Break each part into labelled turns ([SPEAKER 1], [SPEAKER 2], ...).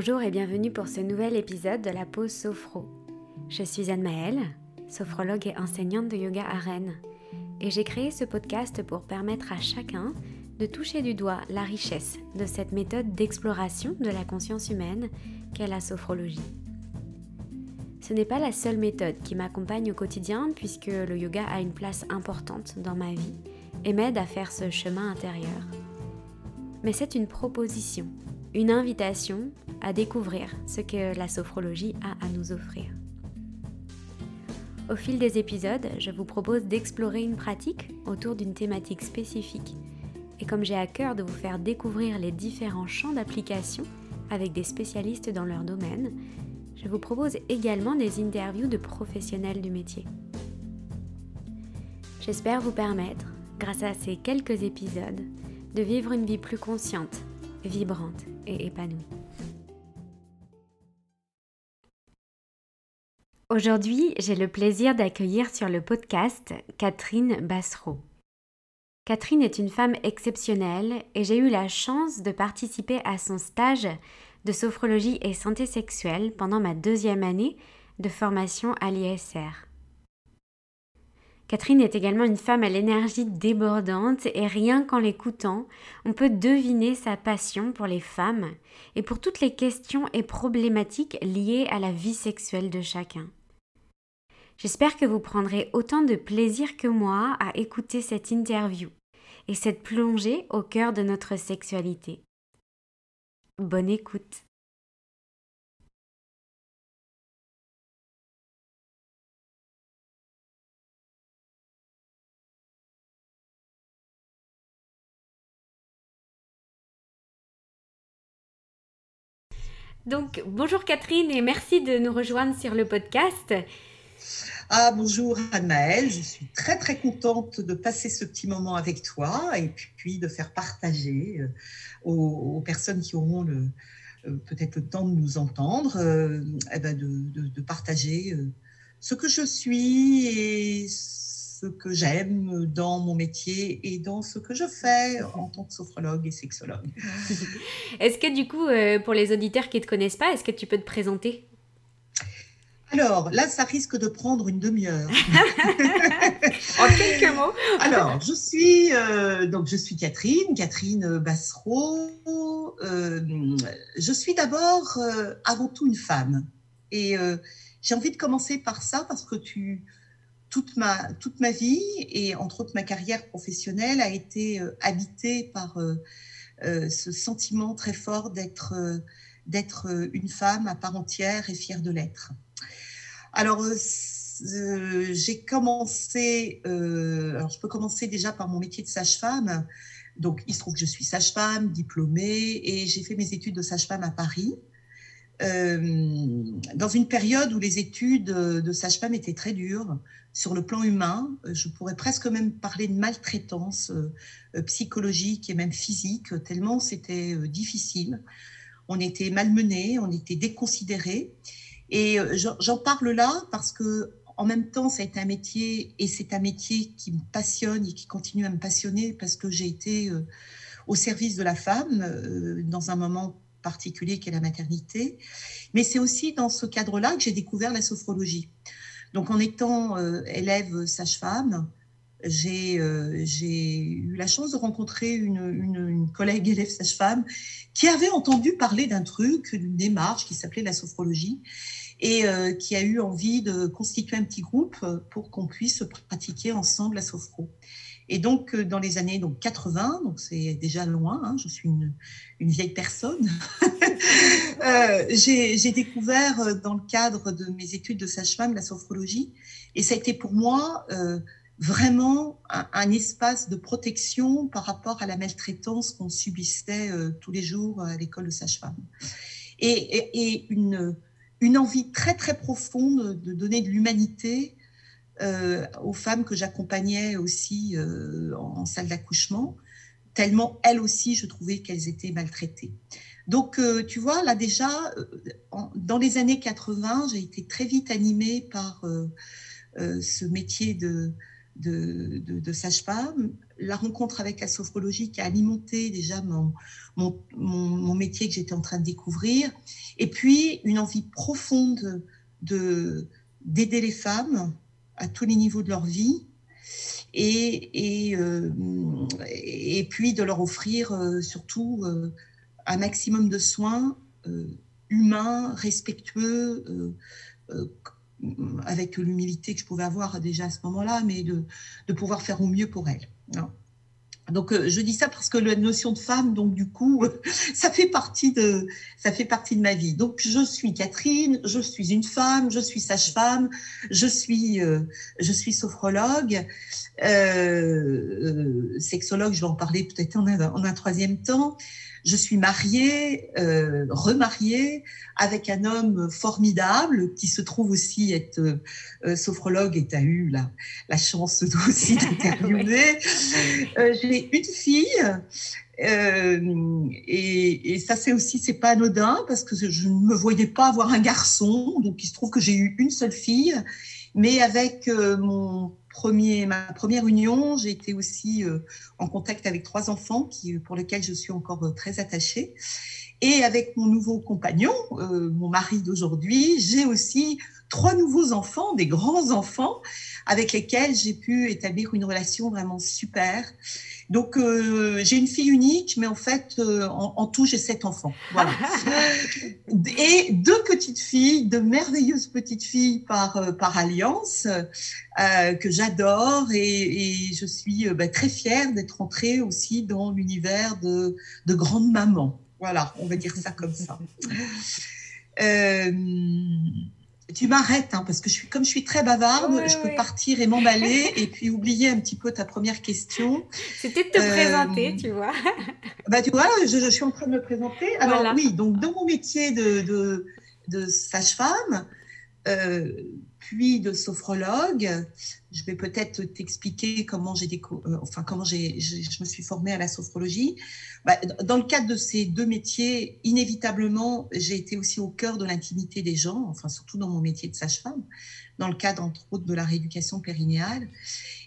[SPEAKER 1] bonjour et bienvenue pour ce nouvel épisode de la pause Sophro. Je suis Anne Maëlle, sophrologue et enseignante de yoga à Rennes, et j'ai créé ce podcast pour permettre à chacun de toucher du doigt la richesse de cette méthode d'exploration de la conscience humaine qu'est la sophrologie. Ce n'est pas la seule méthode qui m'accompagne au quotidien puisque le yoga a une place importante dans ma vie et m'aide à faire ce chemin intérieur. Mais c'est une proposition, une invitation à découvrir ce que la sophrologie a à nous offrir. Au fil des épisodes, je vous propose d'explorer une pratique autour d'une thématique spécifique. Et comme j'ai à cœur de vous faire découvrir les différents champs d'application avec des spécialistes dans leur domaine, je vous propose également des interviews de professionnels du métier. J'espère vous permettre, grâce à ces quelques épisodes, de vivre une vie plus consciente, vibrante et épanouie. Aujourd'hui, j'ai le plaisir d'accueillir sur le podcast Catherine Bassereau. Catherine est une femme exceptionnelle et j'ai eu la chance de participer à son stage de sophrologie et santé sexuelle pendant ma deuxième année de formation à l'ISR. Catherine est également une femme à l'énergie débordante et rien qu'en l'écoutant, on peut deviner sa passion pour les femmes et pour toutes les questions et problématiques liées à la vie sexuelle de chacun. J'espère que vous prendrez autant de plaisir que moi à écouter cette interview et cette plongée au cœur de notre sexualité. Bonne écoute. Donc, bonjour Catherine et merci de nous rejoindre sur le podcast.
[SPEAKER 2] Ah, bonjour Anne-Maëlle, je suis très très contente de passer ce petit moment avec toi et puis de faire partager euh, aux, personnes qui auront le, euh, peut-être le temps de nous entendre, euh, eh ben de, de, partager ce que je suis et ce que j'aime dans mon métier et dans ce que je fais en tant que sophrologue et sexologue.
[SPEAKER 1] Est-ce que du coup, pour les auditeurs qui ne te connaissent pas, est-ce que tu peux te présenter?
[SPEAKER 2] Alors là, ça risque de prendre une demi-heure.
[SPEAKER 1] en quelques mots.
[SPEAKER 2] Alors, je suis euh, donc je suis Catherine, Catherine Bassereau. Euh, je suis d'abord euh, avant tout une femme, et j'ai envie de commencer par ça parce que tu toute ma toute ma vie et entre autres ma carrière professionnelle a été habitée par ce sentiment très fort d'être d'être une femme à part entière et fière de l'être. Alors, euh, euh, j'ai commencé, euh, alors je peux commencer déjà par mon métier de sage-femme. Donc, il se trouve que je suis sage-femme, diplômée, et j'ai fait mes études de sage-femme à Paris. dans une période où les études de sage-femme étaient très dures sur le plan humain, je pourrais presque même parler de maltraitance psychologique et même physique, tellement c'était difficile. On était malmenés, on était déconsidérés. Et euh, j'en parle là parce que en même temps, ça a été un métier et c'est un métier qui me passionne et qui continue à me passionner parce que j'ai été euh, au service de la femme euh, dans un moment particulier qui est la maternité. Mais c'est aussi dans ce cadre-là que j'ai découvert la sophrologie. Donc en étant élève sage-femme, j'ai eu la chance de rencontrer une, une collègue élève sage-femme qui avait entendu parler d'un truc, d'une démarche qui s'appelait la sophrologie et euh, qui a eu envie de constituer un petit groupe euh, pour qu'on puisse pratiquer ensemble la sophro. Et donc, euh, dans les années donc, 80, donc c'est déjà loin, hein, je suis une, vieille personne, euh, j'ai découvert dans le cadre de mes études de sage-femme la sophrologie. Et ça a été pour moi vraiment un, espace de protection par rapport à la maltraitance qu'on subissait tous les jours à l'école de sage-femme. Et, une une envie très très profonde de donner de l'humanité euh, aux femmes que j'accompagnais aussi euh, en, salle d'accouchement, tellement elles aussi, je trouvais qu'elles étaient maltraitées. Donc, euh, tu vois, là déjà, dans les années 80, j'ai été très vite animée par ce métier de, de, de, sage-femme, la rencontre avec la sophrologie qui a alimenté déjà mon, mon, mon, métier que j'étais en train de découvrir, et puis une envie profonde de d'aider les femmes à tous les niveaux de leur vie, et, et, euh, et puis de leur offrir euh, surtout euh, un maximum de soins humains, respectueux, avec l'humilité que je pouvais avoir déjà à ce moment-là, mais de, pouvoir faire au mieux pour elles. Donc je dis ça parce que la notion de femme, donc du coup, ça fait partie de ça fait partie de ma vie. Donc je suis Catherine, je suis une femme, je suis sage-femme, je suis je suis sophrologue, euh, sexologue. Je vais en parler peut-être en, en, un troisième temps je suis mariée, euh, remariée avec un homme formidable qui se trouve aussi être euh, sophrologue et tu as eu la, la chance aussi d'interviewer. euh, Une fille. Euh, et, ça, c'est aussi, c'est pas anodin parce que je ne me voyais pas avoir un garçon. Donc, il se trouve que j'ai eu une seule fille. Mais avec euh, mon premier, ma première union, j'ai été aussi euh, en contact avec trois enfants qui, pour lesquels je suis encore très attachée. Et avec mon nouveau compagnon, mon mari d'aujourd'hui, j'ai aussi trois nouveaux enfants, des grands enfants, avec lesquels j'ai pu établir une relation vraiment super. Donc, euh, j'ai une fille unique, mais en fait, euh, en, en, tout, j'ai sept enfants. Voilà. et deux petites filles, de merveilleuses petites filles par, euh, par alliance, que j'adore. Et, et, je suis bah, très fière d'être entrée aussi dans l'univers de, de grande maman. Voilà, on va dire ça comme ça. Tu m'arrêtes, hein, parce que je suis, comme je suis très bavarde, je peux partir et m'emballer et puis oublier un petit peu ta première question.
[SPEAKER 1] C'était de te euh, présenter, tu vois.
[SPEAKER 2] bah, tu vois, je, je, suis en train de me présenter. Alors oui, donc dans mon métier de, de, de sage-femme, euh, puis de sophrologue, je vais peut-être t'expliquer comment j'ai euh, enfin comment j'ai, je me suis formée à la sophrologie. Bah, dans le cadre de ces deux métiers, inévitablement, j'ai été aussi au cœur de l'intimité des gens, enfin surtout dans mon métier de sage-femme, dans le cadre entre autres de la rééducation périnéale.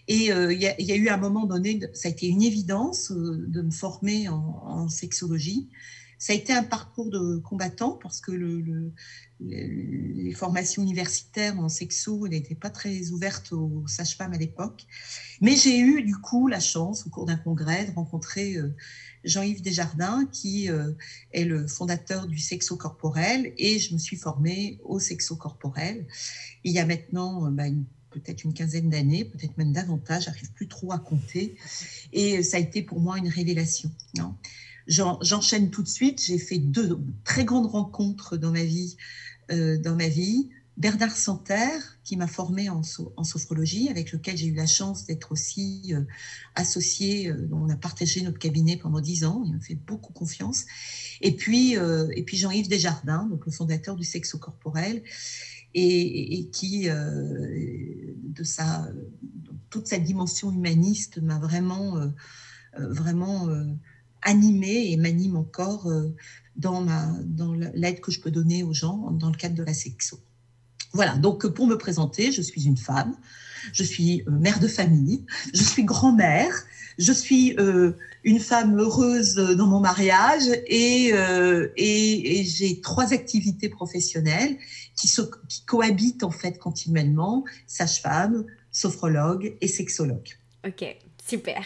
[SPEAKER 2] Et euh, il y, a eu un moment donné, ça a été une évidence euh, de me former en sexologie. Ça a été un parcours de combattant parce que le, le, les formations universitaires en sexo n'étaient pas très ouvertes aux sages-femmes à l'époque. Mais j'ai eu du coup la chance, au cours d'un congrès, de rencontrer euh, Jean-Yves Desjardins, qui euh, est le fondateur du sexo corporel, et je me suis formée au sexo corporel. Il y a maintenant euh, bah, peut-être une quinzaine d'années, peut-être même davantage, j'arrive plus trop à compter, et ça a été pour moi une révélation. J'enchaîne tout de suite. J'ai fait deux très grandes rencontres dans ma vie. Euh. Bernard Santerre, qui m'a formée en, sophrologie, avec lequel j'ai eu la chance d'être aussi euh, associée. Euh, on a partagé notre cabinet pendant dix ans. Il me fait beaucoup confiance. Et puis, euh, et puis Jean-Yves Desjardins, donc le fondateur du sexo corporel, et, et qui, de sa, toute sa dimension humaniste, m'a vraiment, vraiment animé et m'anime encore euh, dans, l'aide que je peux donner aux gens dans le cadre de la sexo. Voilà, donc pour me présenter, je suis une femme, je suis euh, mère de famille, je suis grand-mère, je suis euh, une femme heureuse dans mon mariage et, j'ai trois activités professionnelles qui, qui cohabitent en fait continuellement, sage-femme, sophrologue et sexologue.
[SPEAKER 1] Ok, super.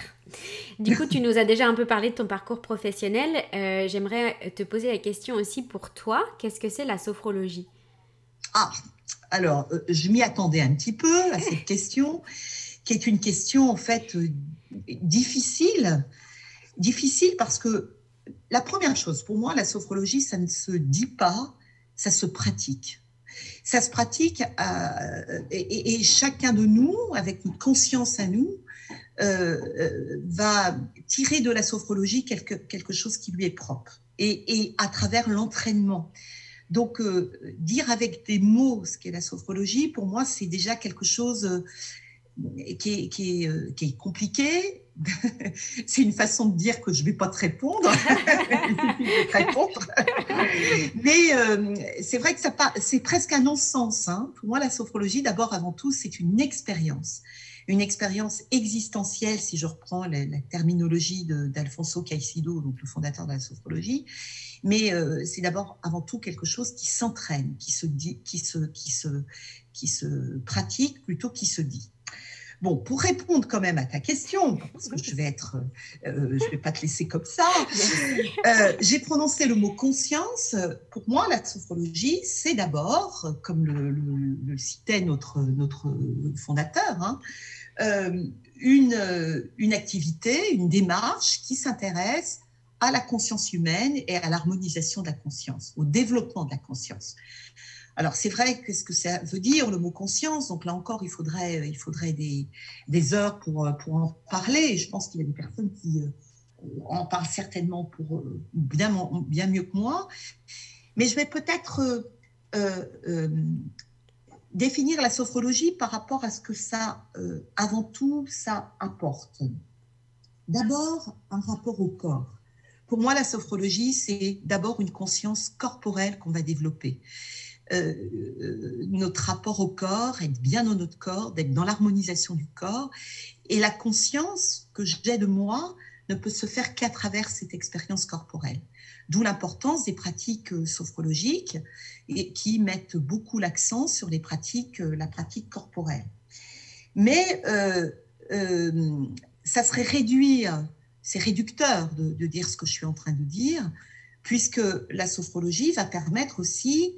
[SPEAKER 1] Du coup, tu nous as déjà un peu parlé de ton parcours professionnel. Euh, J'aimerais te poser la question aussi pour toi. Qu'est-ce que c'est la sophrologie?
[SPEAKER 2] Ah, alors, euh, je m'y attendais un petit peu à cette question, qui est une question en fait euh, difficile. Difficile parce que la première chose, pour moi, la sophrologie, ça ne se dit pas, ça se pratique. Ça se pratique et, et, chacun de nous, avec une conscience à nous, va tirer de la sophrologie quelque, quelque chose qui lui est propre et, et à travers l'entraînement. Donc, euh, dire avec des mots ce qu'est la sophrologie, pour moi, c'est déjà quelque chose euh, qui, est, qui, est, qui, est, compliqué, c'est une façon de dire que je ne vais pas te répondre. Mais euh, c'est vrai que c'est presque un non-sens. Hein. Pour moi, la sophrologie, d'abord, avant tout, c'est une expérience. Une expérience existentielle, si je reprends la, terminologie d'Alfonso Caicedo, donc le fondateur de la sophrologie. Mais euh, c'est d'abord, avant tout, quelque chose qui s'entraîne, qui se, dit, qui, se, qui, se, qui se pratique plutôt qu'il se dit. Bon, pour répondre quand même à ta question, parce que je vais être, euh, je vais pas te laisser comme ça, euh, j'ai prononcé le mot conscience. Pour moi, la sophrologie, c'est d'abord, comme le, citait notre, notre fondateur, hein, euh, une, une activité, une démarche qui s'intéresse à la conscience humaine et à l'harmonisation de la conscience, au développement de la conscience. Alors c'est vrai, qu'est-ce que ça veut dire le mot conscience Donc là encore, il faudrait, il faudrait des, des heures pour, pour en parler. je pense qu'il y a des personnes qui euh, en parlent certainement pour euh, bien, bien mieux que moi. Mais je vais peut-être euh, définir la sophrologie par rapport à ce que ça, avant tout, ça apporte. D'abord, un rapport au corps. Pour moi, la sophrologie, c'est d'abord une conscience corporelle qu'on va développer. Euh, euh, notre rapport au corps, être bien dans notre corps, d'être dans l'harmonisation du corps. Et la conscience que j'ai de moi ne peut se faire qu'à travers cette expérience corporelle. D'où l'importance des pratiques euh, sophrologiques et qui mettent beaucoup l'accent sur les pratiques, la pratique corporelle. Mais ça serait réduire, c'est réducteur de, dire ce que je suis en train de dire, puisque la sophrologie va permettre aussi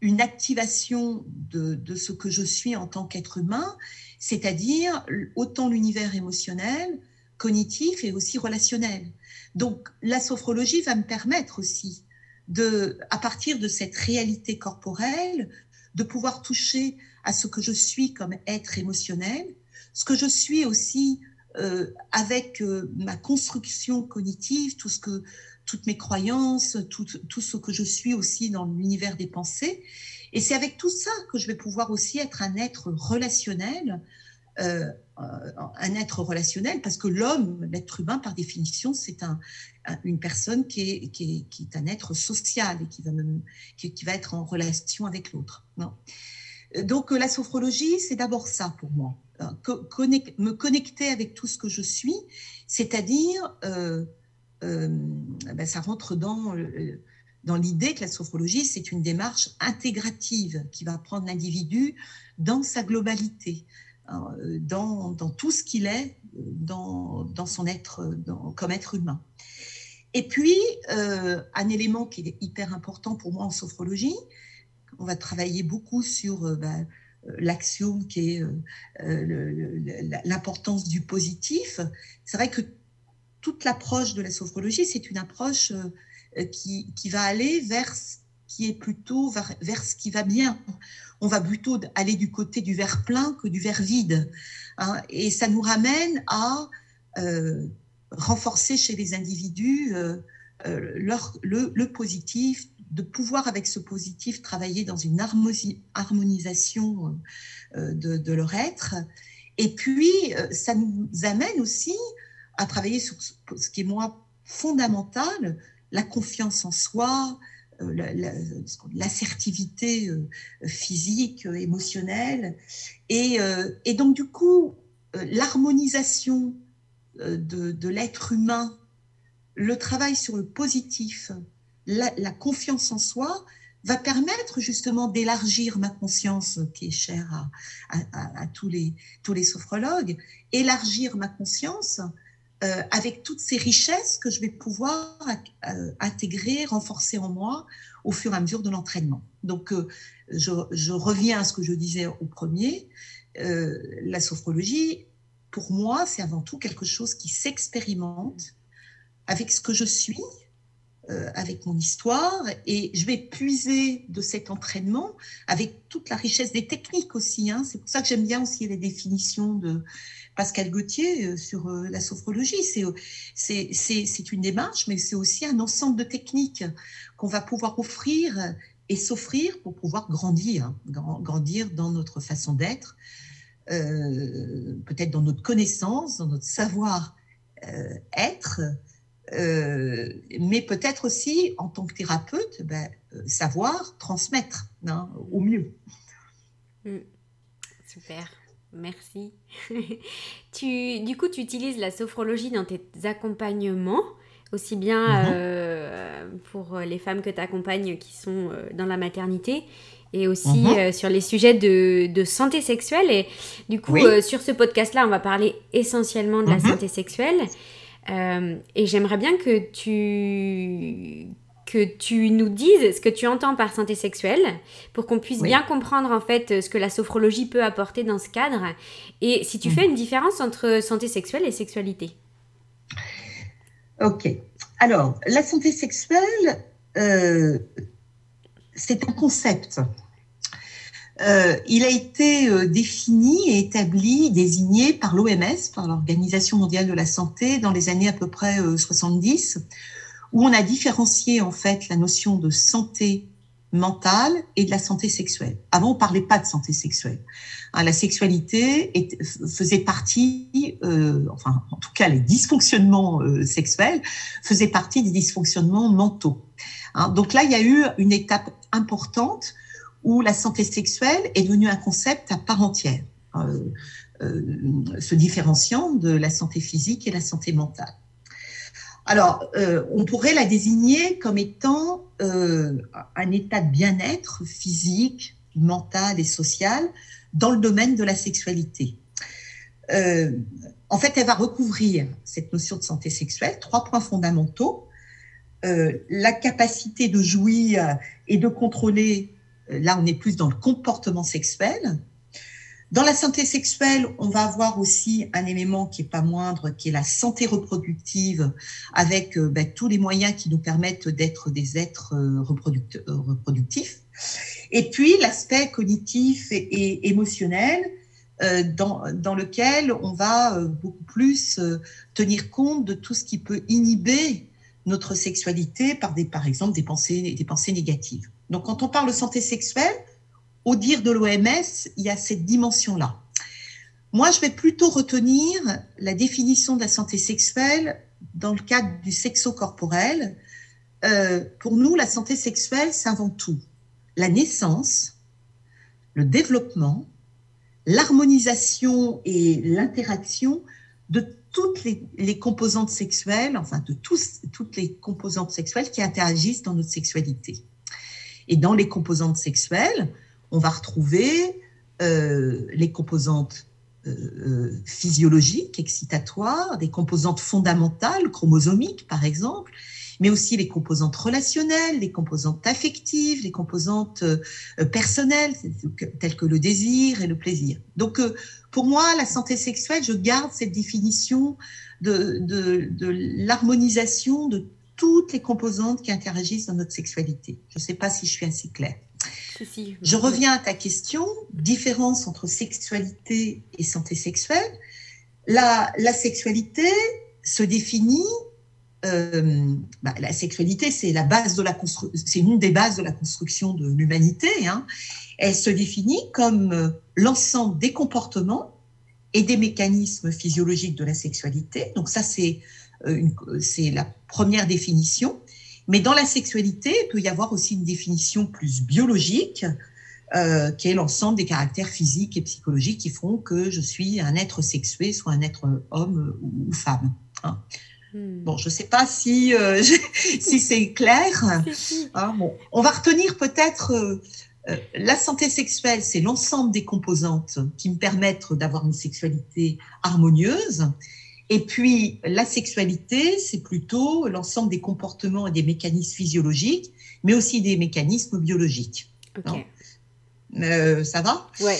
[SPEAKER 2] une activation de, ce que je suis en tant qu'être humain, c'est-à-dire autant l'univers émotionnel, cognitif et aussi relationnel. Donc la sophrologie va me permettre aussi de, à partir de cette réalité corporelle, de pouvoir toucher à ce que je suis comme être émotionnel, ce que je suis aussi euh, avec euh, ma construction cognitive, tout ce que toutes mes croyances, tout, tout ce que je suis aussi dans l'univers des pensées. Et c'est avec tout ça que je vais pouvoir aussi être un être relationnel, euh, un être relationnel, parce que l'homme, l'être humain, par définition, c'est un, une personne qui est, qui, est, un être social et qui va, qui, va être en relation avec l'autre. Donc la sophrologie, c'est d'abord ça pour moi. me connecter avec tout ce que je suis, c'est-à-dire... Euh, euh, ben, ça rentre dans, euh, dans l'idée que la sophrologie, c'est une démarche intégrative qui va prendre l'individu dans sa globalité, euh, dans, dans tout ce qu'il est, dans, dans, son être, comme être humain. Et puis, un élément qui est hyper important pour moi en sophrologie, on va travailler beaucoup sur ben, l'action qui est l'importance du positif. C'est vrai que toute l'approche de la sophrologie, c'est une approche euh, qui, va aller vers qui est plutôt vers, ce qui va bien. On va plutôt aller du côté du verre plein que du verre vide. Hein. et ça nous ramène à euh, renforcer chez les individus euh, leur, le, positif, de pouvoir avec ce positif travailler dans une harmonisation de, de, leur être. Et puis, ça nous amène aussi à travailler sur ce qui est moi fondamental, la confiance en soi, euh, l'assertivité euh, physique, euh, émotionnelle. Et, et donc, du coup, l'harmonisation de, l'être humain, le travail sur le positif, la, confiance en soi, va permettre justement d'élargir ma conscience, qui est chère à, à, tous les sophrologues, élargir ma conscience euh, avec toutes ces richesses que je vais pouvoir euh, intégrer, renforcer en moi au fur et à mesure de l'entraînement. Donc, euh, je, reviens à ce que je disais au premier. la sophrologie, pour moi, c'est avant tout quelque chose qui s'expérimente avec ce que je suis, avec mon histoire, et je vais puiser de cet entraînement avec toute la richesse des techniques aussi. Hein. C'est pour ça que j'aime bien aussi les définitions de Pascal Gauthier euh, sur euh, la sophrologie. Euh, c'est une démarche, mais c'est aussi un ensemble de techniques qu'on va pouvoir offrir et s'offrir pour pouvoir grandir, grandir dans notre façon d'être, peut-être dans notre connaissance, dans notre savoir-être, mais peut-être aussi en tant que thérapeute, ben, savoir transmettre hein, au mieux.
[SPEAKER 1] Mm. Super. Merci. tu, du coup, tu utilises la sophrologie dans tes accompagnements, aussi bien mhm. euh, pour les femmes que tu accompagnes qui sont euh, dans la maternité et aussi mhm. euh, sur les sujets de, santé sexuelle. Et du coup, sur ce podcast-là, on va parler essentiellement de la mhm. santé sexuelle. et j'aimerais bien que tu que tu nous dises ce que tu entends par santé sexuelle pour qu'on puisse bien comprendre en fait ce que la sophrologie peut apporter dans ce cadre et si tu mm. fais une différence entre santé sexuelle et sexualité?
[SPEAKER 2] Ok. Alors, la santé sexuelle, euh, c'est un concept. Euh, il a été euh, défini et établi, désigné par l'OMS, par l'Organisation mondiale de la santé, dans les années à peu près 70 où on a différencié en fait la notion de santé mentale et de la santé sexuelle. Avant, on parlait pas de santé sexuelle. Hein, la sexualité faisait partie, euh, enfin, en tout cas, les dysfonctionnements euh, sexuels faisaient partie des dysfonctionnements mentaux. Hein, donc là, il y a eu une étape importante où la santé sexuelle est devenue un concept à part entière, euh, se différenciant de la santé physique et la santé mentale. Alors, euh, on pourrait la désigner comme étant euh, un état de bien-être physique, mental et social dans le domaine de la sexualité. Euh, en fait, elle va recouvrir cette notion de santé sexuelle, trois points fondamentaux. la capacité de jouir et de contrôler, là on est plus dans le comportement sexuel, dans la santé sexuelle, on va avoir aussi un élément qui est pas moindre, qui est la santé reproductive, avec euh, ben, tous les moyens qui nous permettent d'être des êtres euh, euh, reproductifs. Et puis l'aspect cognitif et, émotionnel, dans, dans, lequel on va beaucoup plus tenir compte de tout ce qui peut inhiber notre sexualité par, des, par exemple des pensées, des pensées négatives. Donc quand on parle de santé sexuelle, au dire de l'OMS, il y a cette dimension-là. Moi, je vais plutôt retenir la définition de la santé sexuelle dans le cadre du sexo-corporel. Euh, pour nous, la santé sexuelle, c'est avant tout la naissance, le développement, l'harmonisation et l'interaction de toutes les, composantes sexuelles, enfin de toutes les composantes sexuelles qui interagissent dans notre sexualité. Et dans les composantes sexuelles, on va retrouver euh, les composantes euh, euh, physiologiques, excitatoires, des composantes fondamentales, chromosomiques par exemple, mais aussi les composantes relationnelles, les composantes affectives, les composantes personnelles, telles que le désir et le plaisir. Donc, pour moi, la santé sexuelle, je garde cette définition de, de l'harmonisation de toutes les composantes qui interagissent dans notre sexualité. Je ne sais pas si je suis assez claire je reviens à ta question, différence entre sexualité et santé sexuelle. La, sexualité se définit, euh, bah, la sexualité c'est la base de la c'est une des bases de la construction de l'humanité. Hein. Elle se définit comme euh, l'ensemble des comportements et des mécanismes physiologiques de la sexualité. Donc ça c'est euh, c'est la première définition. Mais dans la sexualité, il peut y avoir aussi une définition plus biologique, euh, qui est l'ensemble des caractères physiques et psychologiques qui font que je suis un être sexué, soit un être homme ou, femme. Hein. Hmm. Bon, je ne sais pas si, euh, si c'est clair. Hein, bon. On va retenir peut-être euh, la santé sexuelle, c'est l'ensemble des composantes qui me permettent d'avoir une sexualité harmonieuse. Et puis, la sexualité, c'est plutôt l'ensemble des comportements et des mécanismes physiologiques, mais aussi des mécanismes biologiques. Ok. Euh, ça va?
[SPEAKER 1] Oui,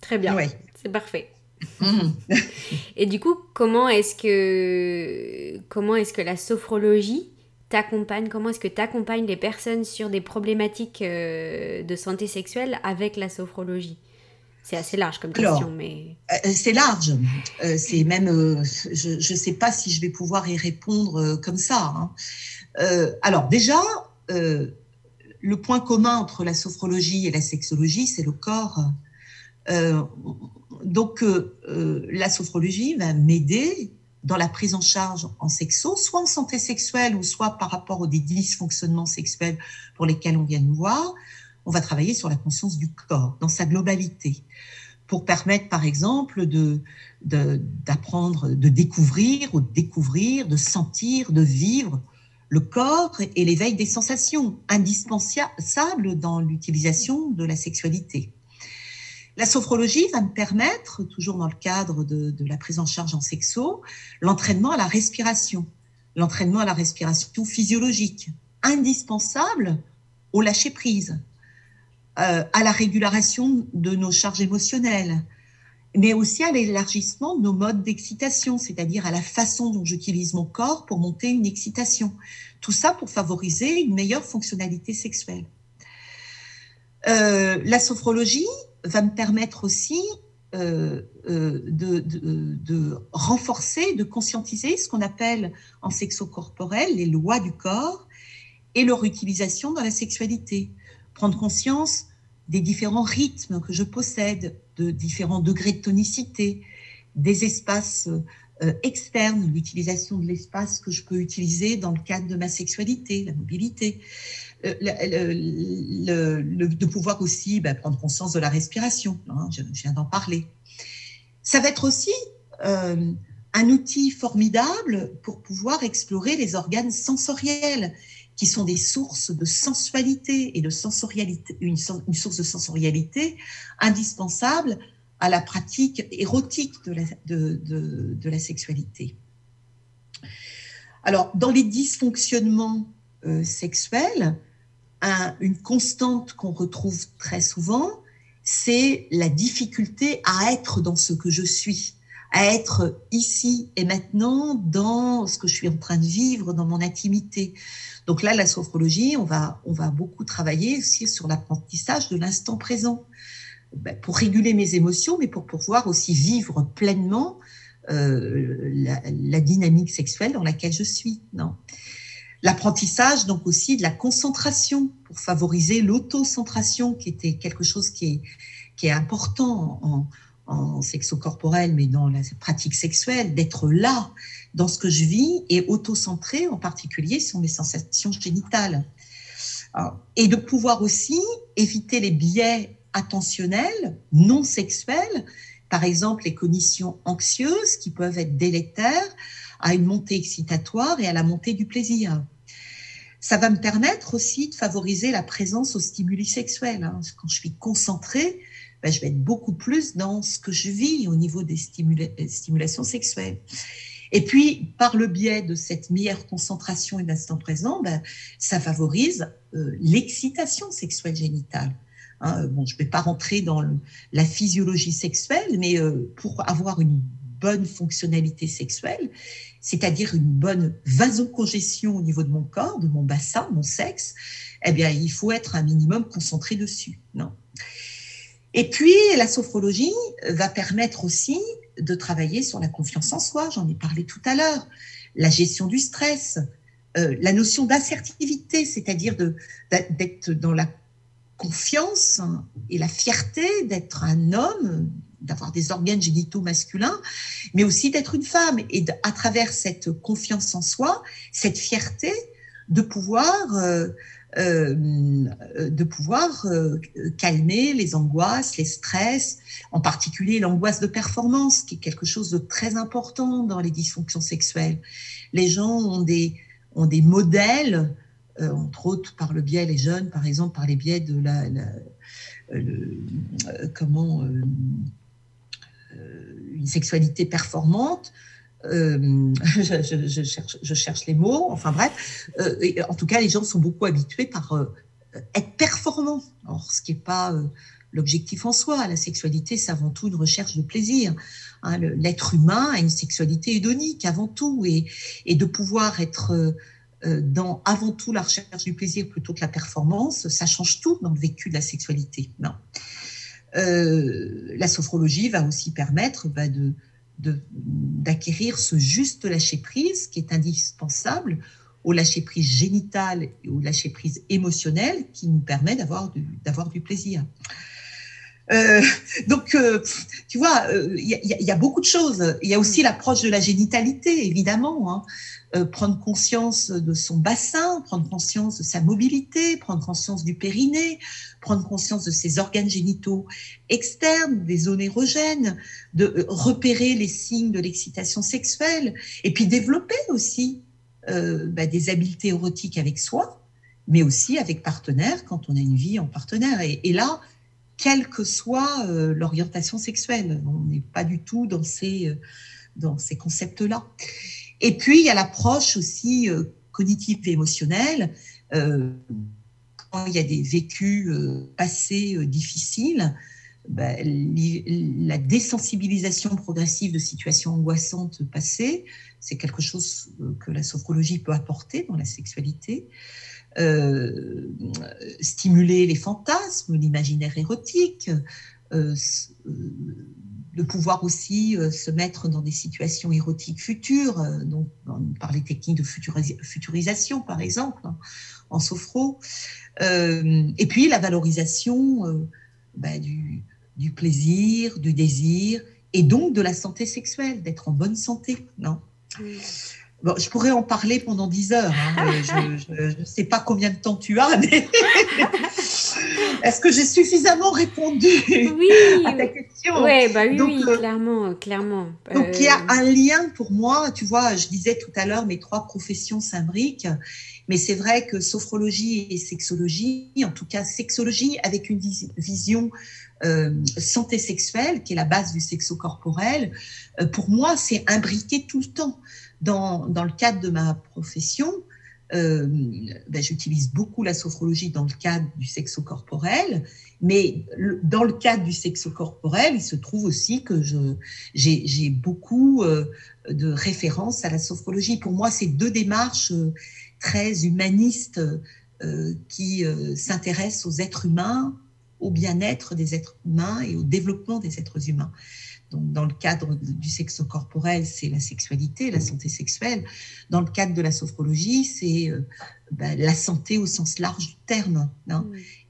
[SPEAKER 1] très bien. Ouais. C'est parfait. Mmh. et du coup, comment est-ce que, comment est-ce que la sophrologie t'accompagne? Comment est-ce que tu accompagnes les personnes sur des problématiques euh, de santé sexuelle avec la sophrologie? C'est assez large comme question, mais...
[SPEAKER 2] Euh, c'est large. Euh, c'est même... Euh, je ne sais pas si je vais pouvoir y répondre comme ça. Hein. alors déjà, le point commun entre la sophrologie et la sexologie, c'est le corps. donc, la sophrologie va m'aider dans la prise en charge en sexo, soit en santé sexuelle ou soit par rapport aux dysfonctionnements sexuels pour lesquels on vient nous voir, on va travailler sur la conscience du corps dans sa globalité pour permettre, par exemple, d'apprendre, de, découvrir ou de découvrir, de sentir, de vivre le corps et l'éveil des sensations, indispensables dans l'utilisation de la sexualité. La sophrologie va me permettre, toujours dans le cadre de, la prise en charge en sexo, l'entraînement à la respiration, l'entraînement à la respiration physiologique, indispensable au lâcher-prise, euh, à la régulation de nos charges émotionnelles, mais aussi à l'élargissement de nos modes d'excitation, c'est-à-dire à la façon dont j'utilise mon corps pour monter une excitation. Tout ça pour favoriser une meilleure fonctionnalité sexuelle. Euh, la sophrologie va me permettre aussi euh, euh, de, renforcer, de conscientiser ce qu'on appelle en sexo-corporel les lois du corps et leur utilisation dans la sexualité. Prendre conscience des différents rythmes que je possède, de différents degrés de tonicité, des espaces euh, externes, l'utilisation de l'espace que je peux utiliser dans le cadre de ma sexualité, la mobilité, euh, de pouvoir aussi bah, prendre conscience de la respiration. Hein, je, viens d'en parler. Ça va être aussi euh, un outil formidable pour pouvoir explorer les organes sensoriels qui sont des sources de sensualité et de sensorialité, une, source de sensorialité indispensable à la pratique érotique de la, sexualité. Alors, dans les dysfonctionnements euh, sexuels, une constante qu'on retrouve très souvent, c'est la difficulté à être dans ce que je suis, à être ici et maintenant dans ce que je suis en train de vivre, dans mon intimité. Donc là, la sophrologie, on va, on va beaucoup travailler aussi sur l'apprentissage de l'instant présent ben, pour réguler mes émotions, mais pour pouvoir aussi vivre pleinement euh, la, la, dynamique sexuelle dans laquelle je suis. Non L'apprentissage, donc aussi de la concentration pour favoriser l'autocentration, qui était quelque chose qui est, qui est important en, en sexo-corporel, mais dans la pratique sexuelle, d'être là dans ce que je vis et auto-centré en particulier sur mes sensations génitales. Et de pouvoir aussi éviter les biais attentionnels, non sexuels, par exemple les cognitions anxieuses qui peuvent être délétères à une montée excitatoire et à la montée du plaisir. Ça va me permettre aussi de favoriser la présence au stimuli sexuel. Hein. Quand je suis concentrée, ben, je vais être beaucoup plus dans ce que je vis au niveau des stimulations sexuelles. Et puis, par le biais de cette meilleure concentration et d'instant présent, ben, ça favorise euh, l'excitation sexuelle génitale. Hein. bon, je ne vais pas rentrer dans la physiologie sexuelle, mais euh, pour avoir une bonne fonctionnalité sexuelle, c'est-à-dire une bonne vasocongestion au niveau de mon corps, de mon bassin, mon sexe, eh bien, il faut être un minimum concentré dessus. Non? Et puis, la sophrologie va permettre aussi de travailler sur la confiance en soi, j'en ai parlé tout à l'heure, la gestion du stress, euh, la notion d'assertivité, c'est-à-dire d'être dans la confiance et la fierté d'être un homme, d'avoir des organes génitaux masculins, mais aussi d'être une femme. Et à travers cette confiance en soi, cette fierté, de pouvoir, euh, euh, de pouvoir euh, calmer les angoisses, les stress, en particulier l'angoisse de performance, qui est quelque chose de très important dans les dysfonctions sexuelles. Les gens ont des, ont des modèles, entre autres par le biais, les jeunes, par exemple, par les biais de la, comment une sexualité performante. Euh, je, cherche, les mots, enfin bref. Euh, en tout cas, les gens sont beaucoup habitués par euh, être performants. Alors, ce qui n'est pas l'objectif en soi. La sexualité, c'est avant tout une recherche de plaisir. Hein, l'être humain a une sexualité hédonique avant tout, et, de pouvoir être dans avant tout la recherche du plaisir plutôt que la performance, ça change tout dans le vécu de la sexualité. La sophrologie va aussi permettre bah, de d'acquérir ce juste lâcher-prise qui est indispensable au lâcher-prise génital et au lâcher-prise émotionnel qui nous permet d'avoir du, du plaisir. Euh, donc, euh, tu vois, il y, a beaucoup de choses. Il y a aussi mm. l'approche de la génitalité, évidemment. Hein. Prendre conscience de son bassin, prendre conscience de sa mobilité, prendre conscience du périnée, prendre conscience de ses organes génitaux externes, des zones érogènes, de repérer les signes de l'excitation sexuelle, et puis développer aussi bah, des habiletés érotiques avec soi, mais aussi avec partenaire quand on a une vie en partenaire. Et, là, quelle que soit euh, l'orientation sexuelle, on n'est pas du tout dans ces, euh, dans ces concepts-là. Et puis, il y a l'approche aussi euh, cognitive et émotionnelle. quand il y a des vécus passés difficiles, ben, la désensibilisation progressive de situations angoissantes passées, c'est quelque chose que la sophrologie peut apporter dans la sexualité. Euh, stimuler les fantasmes, l'imaginaire érotique, euh, euh, de pouvoir aussi se mettre dans des situations érotiques futures, donc par les techniques de futurisation, par exemple, hein, en sophro. et puis la valorisation bah, du, plaisir, du désir, et donc de la santé sexuelle, d'être en bonne santé. Non? Je pourrais en parler pendant 10 heures. Hein, je ne sais pas combien de temps tu as, mais est-ce que j'ai suffisamment répondu à ta question?
[SPEAKER 1] Ouais, bah oui, oui, euh, clairement, clairement.
[SPEAKER 2] Donc il y a euh, un lien pour moi. Tu vois, je disais tout à l'heure, mes trois professions s'imbriquent. Mais c'est vrai que sophrologie et sexologie, en tout cas sexologie avec une vision euh, santé sexuelle, qui est la base du sexo-corporel, pour moi, c'est imbriqué tout le temps dans, dans, le cadre de ma profession, euh, ben, j'utilise beaucoup la sophrologie dans le cadre du sexo-corporel, mais dans le cadre du sexo-corporel, il se trouve aussi que j'ai beaucoup euh, de références à la sophrologie. Pour moi, c'est deux démarches euh, très humanistes qui s'intéressent aux êtres humains, au bien-être des êtres humains et au développement des êtres humains dans le cadre du sexo-corporel, c'est la sexualité, la santé sexuelle. Dans le cadre de la sophrologie, c'est euh, bah, la santé au sens large du terme, mm.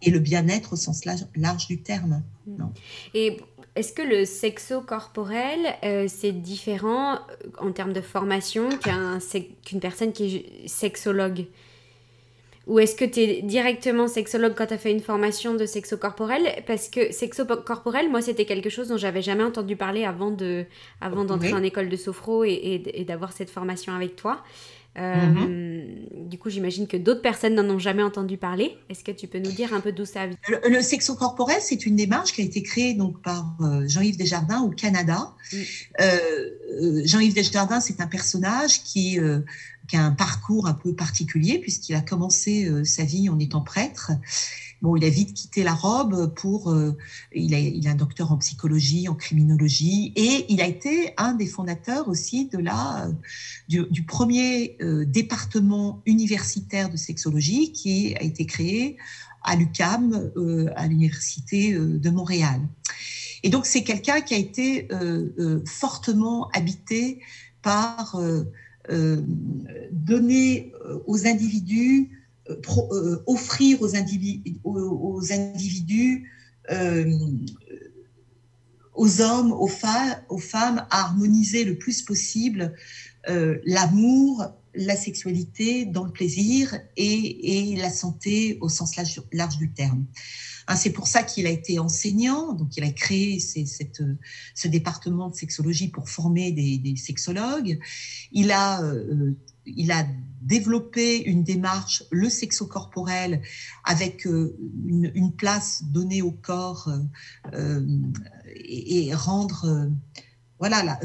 [SPEAKER 2] et le bien-être au sens large, du terme. Non
[SPEAKER 1] et est-ce que le sexo-corporel, euh, c'est différent euh, en termes de formation qu'une personne qui est sexologue? Ou est-ce que tu es directement sexologue quand tu as fait une formation de sexo-corporel Parce que sexo-corporel, moi, c'était quelque chose dont j'avais jamais entendu parler avant de avant d'entrer en école de sophro et, d'avoir cette formation avec toi. Euh, mhm. Du coup, j'imagine que d'autres personnes n'en ont jamais entendu parler. Est-ce que tu peux nous dire un peu d'où ça vient?
[SPEAKER 2] Le, sexo-corporel, c'est une démarche qui a été créée donc, par euh, Jean-Yves Desjardins au Canada. Mm. Euh, Jean-Yves Desjardins, c'est un personnage qui qui un parcours un peu particulier puisqu'il a commencé euh, sa vie en étant prêtre. Bon, il a vite quitté la robe pour. Euh, il, a, il, a, un docteur en psychologie, en criminologie, et il a été un des fondateurs aussi de la du, du premier euh, département universitaire de sexologie qui a été créé à l'UCAM, à l'université de Montréal. Et donc c'est quelqu'un qui a été fortement habité par euh, donner euh, aux individus, euh, offrir aux, individus, aux, hommes, aux, femmes, à harmoniser le plus possible l'amour, la sexualité dans le plaisir et, la santé au sens large du terme. C'est pour ça qu'il a été enseignant, donc il a créé cette, ce département de sexologie pour former des, sexologues. Il a, euh, une démarche, le sexo-corporel, avec euh, une, place donnée au corps euh, et, rendre voilà,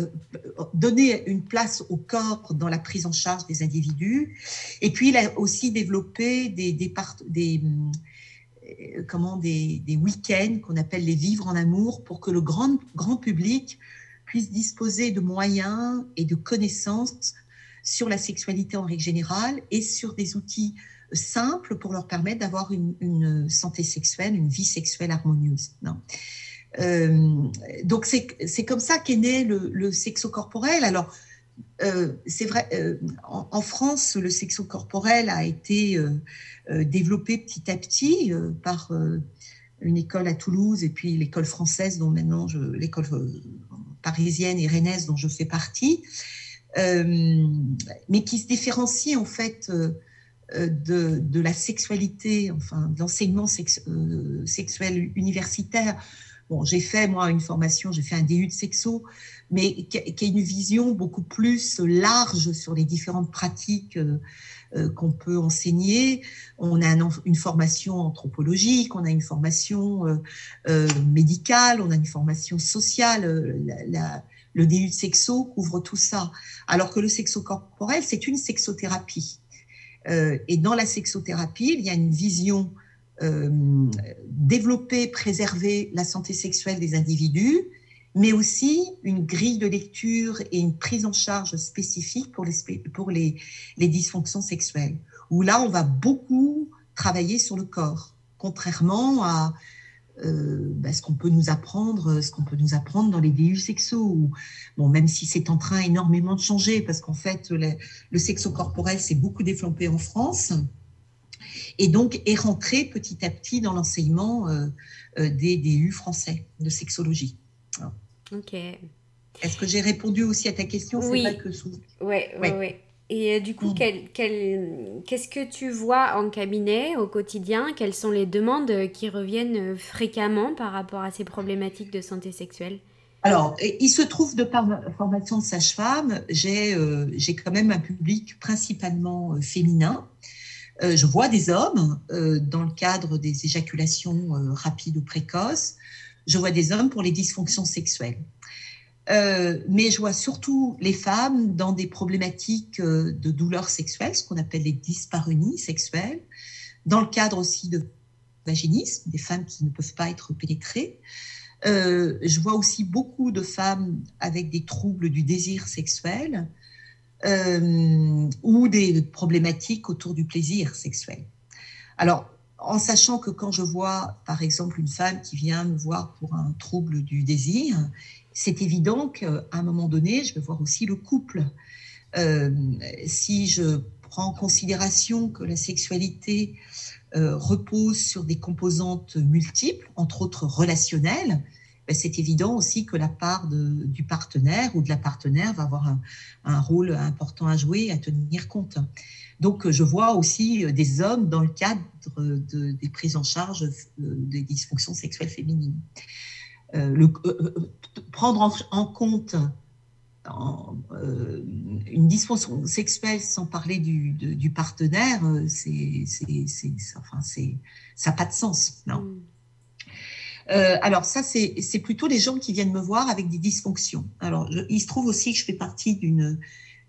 [SPEAKER 2] donner une place au corps dans la prise en charge des individus. Et puis, il a aussi développé des, euh, comment, des, week-ends qu'on appelle les vivres en amour pour que le grand, grand public puisse disposer de moyens et de connaissances sur la sexualité en règle générale et sur des outils simples pour leur permettre d'avoir une, santé sexuelle, une vie sexuelle harmonieuse. Euh, donc c'est comme ça qu'est né le, le sexo-corporel. Alors, euh, c'est vrai, en, France, le sexo-corporel a été euh, développé petit à petit euh, par une école à Toulouse et puis l'école française dont maintenant l'école parisienne et rennaise dont je fais partie, mais qui se différencie en fait de, de, la sexualité, enfin de l'enseignement sexuel universitaire. Bon, j'ai fait moi une formation, j'ai fait un DU de sexo, mais qui a, une vision beaucoup plus large sur les différentes pratiques euh, euh, qu'on peut enseigner. On a une formation anthropologique, on a une formation euh, médicale, on a une formation sociale. le DU de sexo couvre tout ça. Alors que le sexo corporel, c'est une sexothérapie. et dans la sexothérapie, il y a une vision développer, préserver la santé sexuelle des individus, mais aussi une grille de lecture et une prise en charge spécifique pour les, dysfonctions sexuelles, où là, on va beaucoup travailler sur le corps, contrairement à euh, bah, ce qu'on peut nous apprendre, ce qu'on peut nous apprendre dans les DU sexo. Bon, même si c'est en train énormément de changer, parce qu'en fait, le, le sexo corporel s'est beaucoup développé en France, et donc est rentré petit à petit dans l'enseignement euh, euh, des DU français de sexologie.
[SPEAKER 1] Ok.
[SPEAKER 2] Est-ce que j'ai répondu aussi à ta question?
[SPEAKER 1] Oui. Oui, oui, Et euh, du coup, mm. qu'est-ce que tu vois en cabinet au quotidien? Quelles sont les demandes qui reviennent fréquemment par rapport à ces problématiques de santé sexuelle?
[SPEAKER 2] Alors, il se trouve de par ma formation de sage-femme, j'ai euh, quand même un public principalement euh, féminin. je vois des hommes dans le cadre des éjaculations rapides ou précoces je vois des hommes pour les dysfonctions sexuelles. Euh, mais je vois surtout les femmes dans des problématiques euh, de douleurs sexuelles, ce qu'on appelle les dyspareunies sexuelles, dans le cadre aussi de vaginisme, des femmes qui ne peuvent pas être pénétrées. Euh, je vois aussi beaucoup de femmes avec des troubles du désir sexuel ou des problématiques autour du plaisir sexuel. Alors, en sachant que quand je vois, par exemple, une femme qui vient me voir pour un trouble du désir, c'est évident qu'à un moment donné, je vais voir aussi le couple. Euh, si je prends en considération que la sexualité euh, repose sur des composantes multiples, entre autres relationnelles, ben, c'est évident aussi que la part du partenaire ou de la partenaire va avoir un, rôle important à jouer, à tenir compte. Donc, je vois aussi des hommes dans le cadre des prises en charge euh, des dysfonctions sexuelles féminines. Euh, le, euh, prendre en, compte une dysfonction sexuelle sans parler du, partenaire, c'est, enfin, ça n'a pas de sens. Non? Mm. Euh, alors ça, c'est plutôt les gens qui viennent me voir avec des dysfonctions. Alors, il se trouve aussi que je fais partie d'une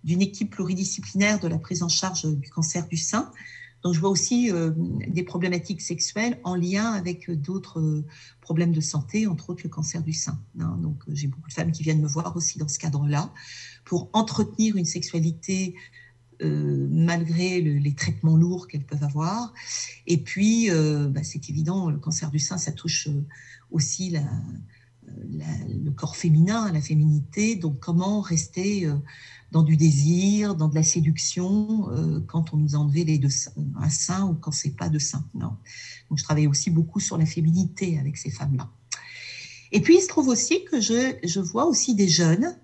[SPEAKER 2] équipe pluridisciplinaire de la prise en charge du cancer du sein. Donc, je vois aussi euh, des problématiques sexuelles en lien avec d'autres euh, problèmes de santé, entre autres le cancer du sein. Hein. Donc, j'ai beaucoup de femmes qui viennent me voir aussi dans ce cadre-là pour entretenir une sexualité malgré les traitements lourds qu'elles peuvent avoir. Et puis, bah, c'est évident, le cancer du sein, ça touche aussi le corps féminin, la féminité. Donc, comment rester euh, dans du désir, dans de la séduction, euh, quand on nous a enlevé les deux, un sein ou quand c'est pas de sein. Non. Donc, je travaille aussi beaucoup sur la féminité avec ces femmes-là. Et puis, il se trouve aussi que je, je vois aussi des jeunes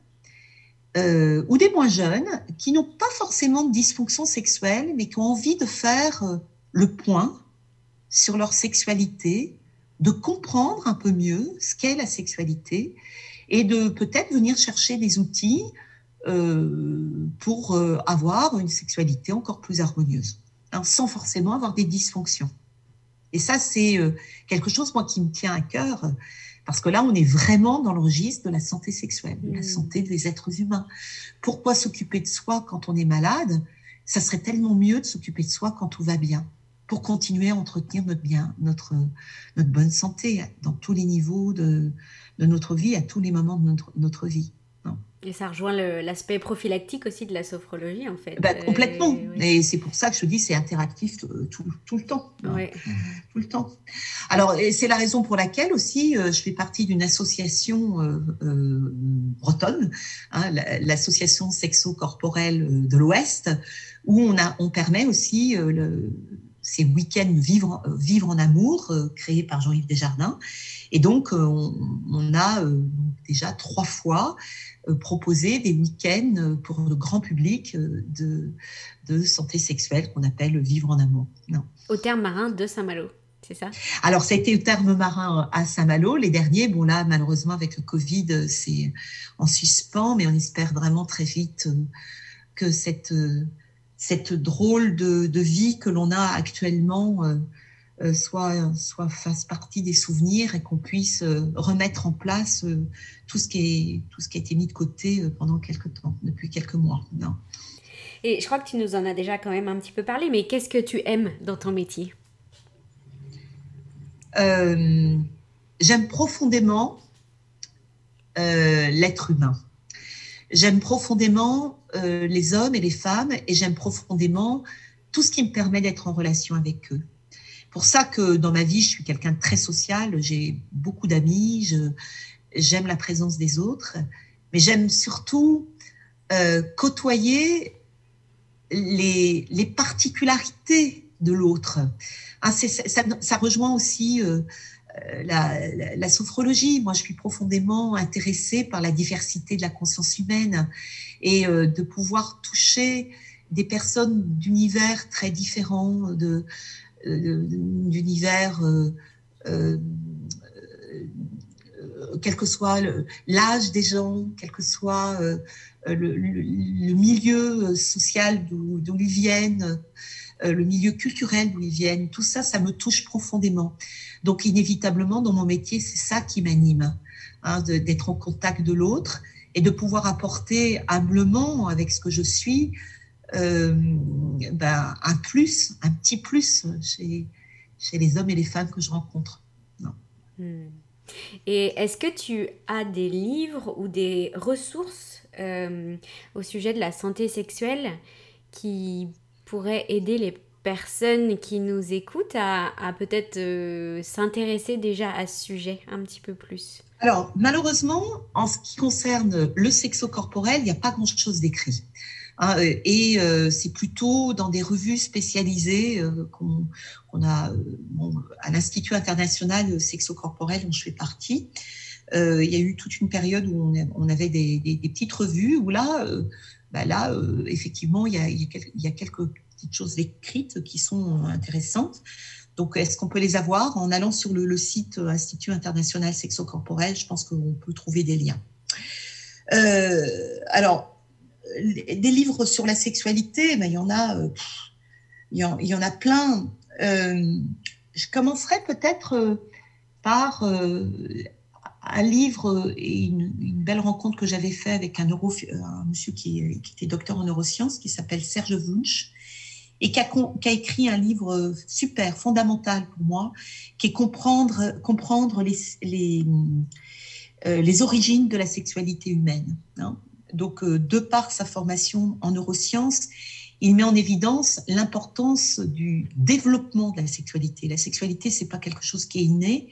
[SPEAKER 2] euh, ou des moins jeunes qui n'ont pas forcément de dysfonction sexuelle, mais qui ont envie de faire le point sur leur sexualité, de comprendre un peu mieux ce qu'est la sexualité et de peut-être venir chercher des outils euh, pour euh, avoir une sexualité encore plus harmonieuse, hein, sans forcément avoir des dysfonctions. Et ça, c'est euh, quelque chose, moi, qui me tient à cœur, parce que là, on est vraiment dans le registre de la santé sexuelle, de la mmh. santé des êtres humains. Pourquoi s'occuper de soi quand on est malade? Ça serait tellement mieux de s'occuper de soi quand tout va bien pour continuer à entretenir notre bien, notre, notre bonne santé dans tous les niveaux de, de notre vie, à tous les moments de notre, notre vie.
[SPEAKER 1] Et ça rejoint l'aspect prophylactique aussi de la sophrologie, en fait.
[SPEAKER 2] Bah, complètement. Et c'est pour ça que je dis c'est interactif euh, tout, tout, le temps.
[SPEAKER 1] Oui.
[SPEAKER 2] Tout le temps. Alors, c'est la raison pour laquelle aussi euh, je fais partie d'une association euh, bretonne, hein, l'association sexo-corporelle de l'Ouest, où on, a, on permet aussi le, ces week-ends vivre, vivre en amour créés par Jean-Yves Desjardins. Et donc, on, a déjà trois fois proposé des week-ends pour le grand public de, de santé sexuelle qu'on appelle vivre en amour.
[SPEAKER 1] Non. Au terme marin de Saint-Malo c'est ça?
[SPEAKER 2] Alors, ça a été au terme marin à Saint-Malo. Les derniers, bon là, malheureusement, avec le Covid, c'est en suspens, mais on espère vraiment très vite euh, que cette, euh, cette drôle de, vie que l'on a actuellement euh, soit, soit fasse partie des souvenirs et qu'on puisse remettre en place tout ce, qui est, tout ce qui a été mis de côté pendant quelques temps, depuis quelques mois. Non.
[SPEAKER 1] Et je crois que tu nous en as déjà quand même un petit peu parlé, mais qu'est-ce que tu aimes dans ton métier?
[SPEAKER 2] Euh, j'aime profondément euh, l'être humain. J'aime profondément euh, les hommes et les femmes et j'aime profondément tout ce qui me permet d'être en relation avec eux. Pour ça que dans ma vie, je suis quelqu'un de très social, j'ai beaucoup d'amis, j'aime la présence des autres, mais j'aime surtout côtoyer les, les particularités de l'autre. Ah, ça, rejoint aussi euh, euh, la, sophrologie. Moi, je suis profondément intéressée par la diversité de la conscience humaine et euh, de pouvoir toucher des personnes d'univers très différents, d'univers, quel que soit l'âge des gens, quel que soit le, milieu social d'où ils viennent. Euh, le milieu culturel d'où ils viennent, tout ça, ça me touche profondément. Donc inévitablement, dans mon métier, c'est ça qui m'anime, hein, d'être en contact de l'autre et de pouvoir apporter humblement avec ce que je suis euh, ben, un plus, un petit plus chez, chez les hommes et les femmes que je rencontre.
[SPEAKER 1] Hmm. Et est-ce que tu as des livres ou des ressources euh, au sujet de la santé sexuelle qui pourrait aider les personnes qui nous écoutent à, peut-être euh, s'intéresser déjà à ce sujet un petit peu plus
[SPEAKER 2] Alors, malheureusement, en ce qui concerne le sexo-corporel, il n'y a pas grand-chose d'écrit. Hein, et euh, c'est plutôt dans des revues spécialisées euh, qu'on a à l'Institut international sexo-corporel dont je fais partie. il y a eu toute une période où on, avait des, petites revues où là, bah là, euh, effectivement, il y, a, quelques petites choses écrites qui sont intéressantes. Donc, est-ce qu'on peut les avoir en allant sur le, site Institut international sexo-corporel? Je pense qu'on peut trouver des liens. Euh, alors, des livres sur la sexualité, ben, il y en a, euh, il, y en, a plein. je commencerai peut-être par un livre et une, belle rencontre que j'avais fait avec un, neuro, un monsieur qui, était docteur en neurosciences, qui s'appelle Serge Wunsch, et qui a, qui a, écrit un livre super, fondamental pour moi, qui est comprendre, comprendre les, les, euh, les origines de la sexualité humaine. Hein. Donc, euh, de par sa formation en neurosciences, il met en évidence l'importance du développement de la sexualité. La sexualité, c'est pas quelque chose qui est inné,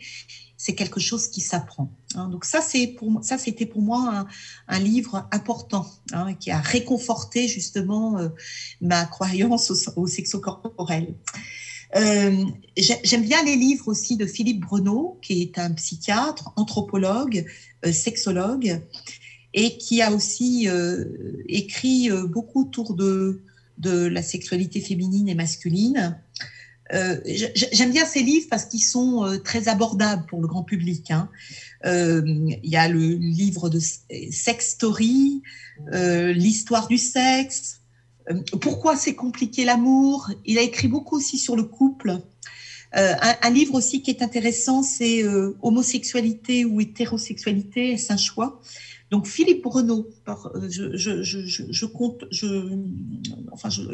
[SPEAKER 2] c'est quelque chose qui s'apprend. Hein. Donc ça, c'était pour moi un, livre important hein, qui a réconforté justement euh, ma croyance au, sexo-corporel. Euh, j'aime bien les livres aussi de Philippe Breneau, qui est un psychiatre, anthropologue, euh, sexologue, et qui a aussi écrit beaucoup autour de la sexualité féminine et masculine. Euh, j'aime bien ces livres parce qu'ils sont euh, très abordables pour le grand public. Hein. Euh, il y a le livre de Sex Story, l'histoire du sexe, pourquoi c'est compliqué l'amour? Il a écrit beaucoup aussi sur le couple. Un, livre aussi qui est intéressant, c'est Homosexualité ou hétérosexualité, est-ce un choix? Donc Philippe Breneau, je, je, je,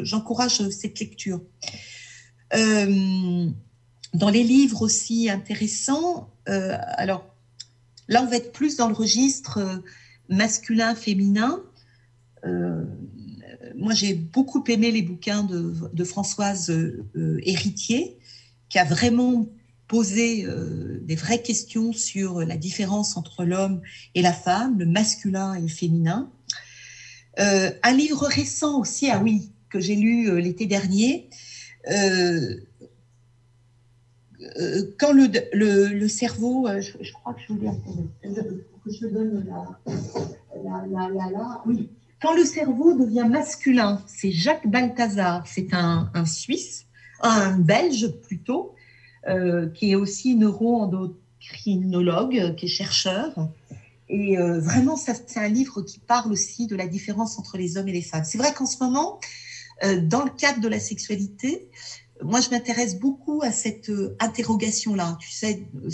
[SPEAKER 2] j'encourage cette lecture. Euh, dans les livres aussi intéressants, euh, alors là, on va être plus dans le registre euh, masculin-féminin. moi, j'ai beaucoup aimé les bouquins de, Françoise Héritier, qui a vraiment posé des vraies questions sur la différence entre l'homme et la femme, le masculin et le féminin. un livre récent aussi, ah oui, que j'ai lu l'été dernier, quand le, le, cerveau, je, crois que je voulais que je donne la, la, la, oui. Quand le cerveau devient masculin, c'est Jacques Balthazar, c'est un, un, Suisse, un Belge plutôt, qui est aussi neuro-endocrinologue, qui est chercheur. Et vraiment, c'est un livre qui parle aussi de la différence entre les hommes et les femmes. C'est vrai qu'en ce moment, dans le cadre de la sexualité, moi, je m'intéresse beaucoup à cette euh, interrogation-là. Tu sais, euh,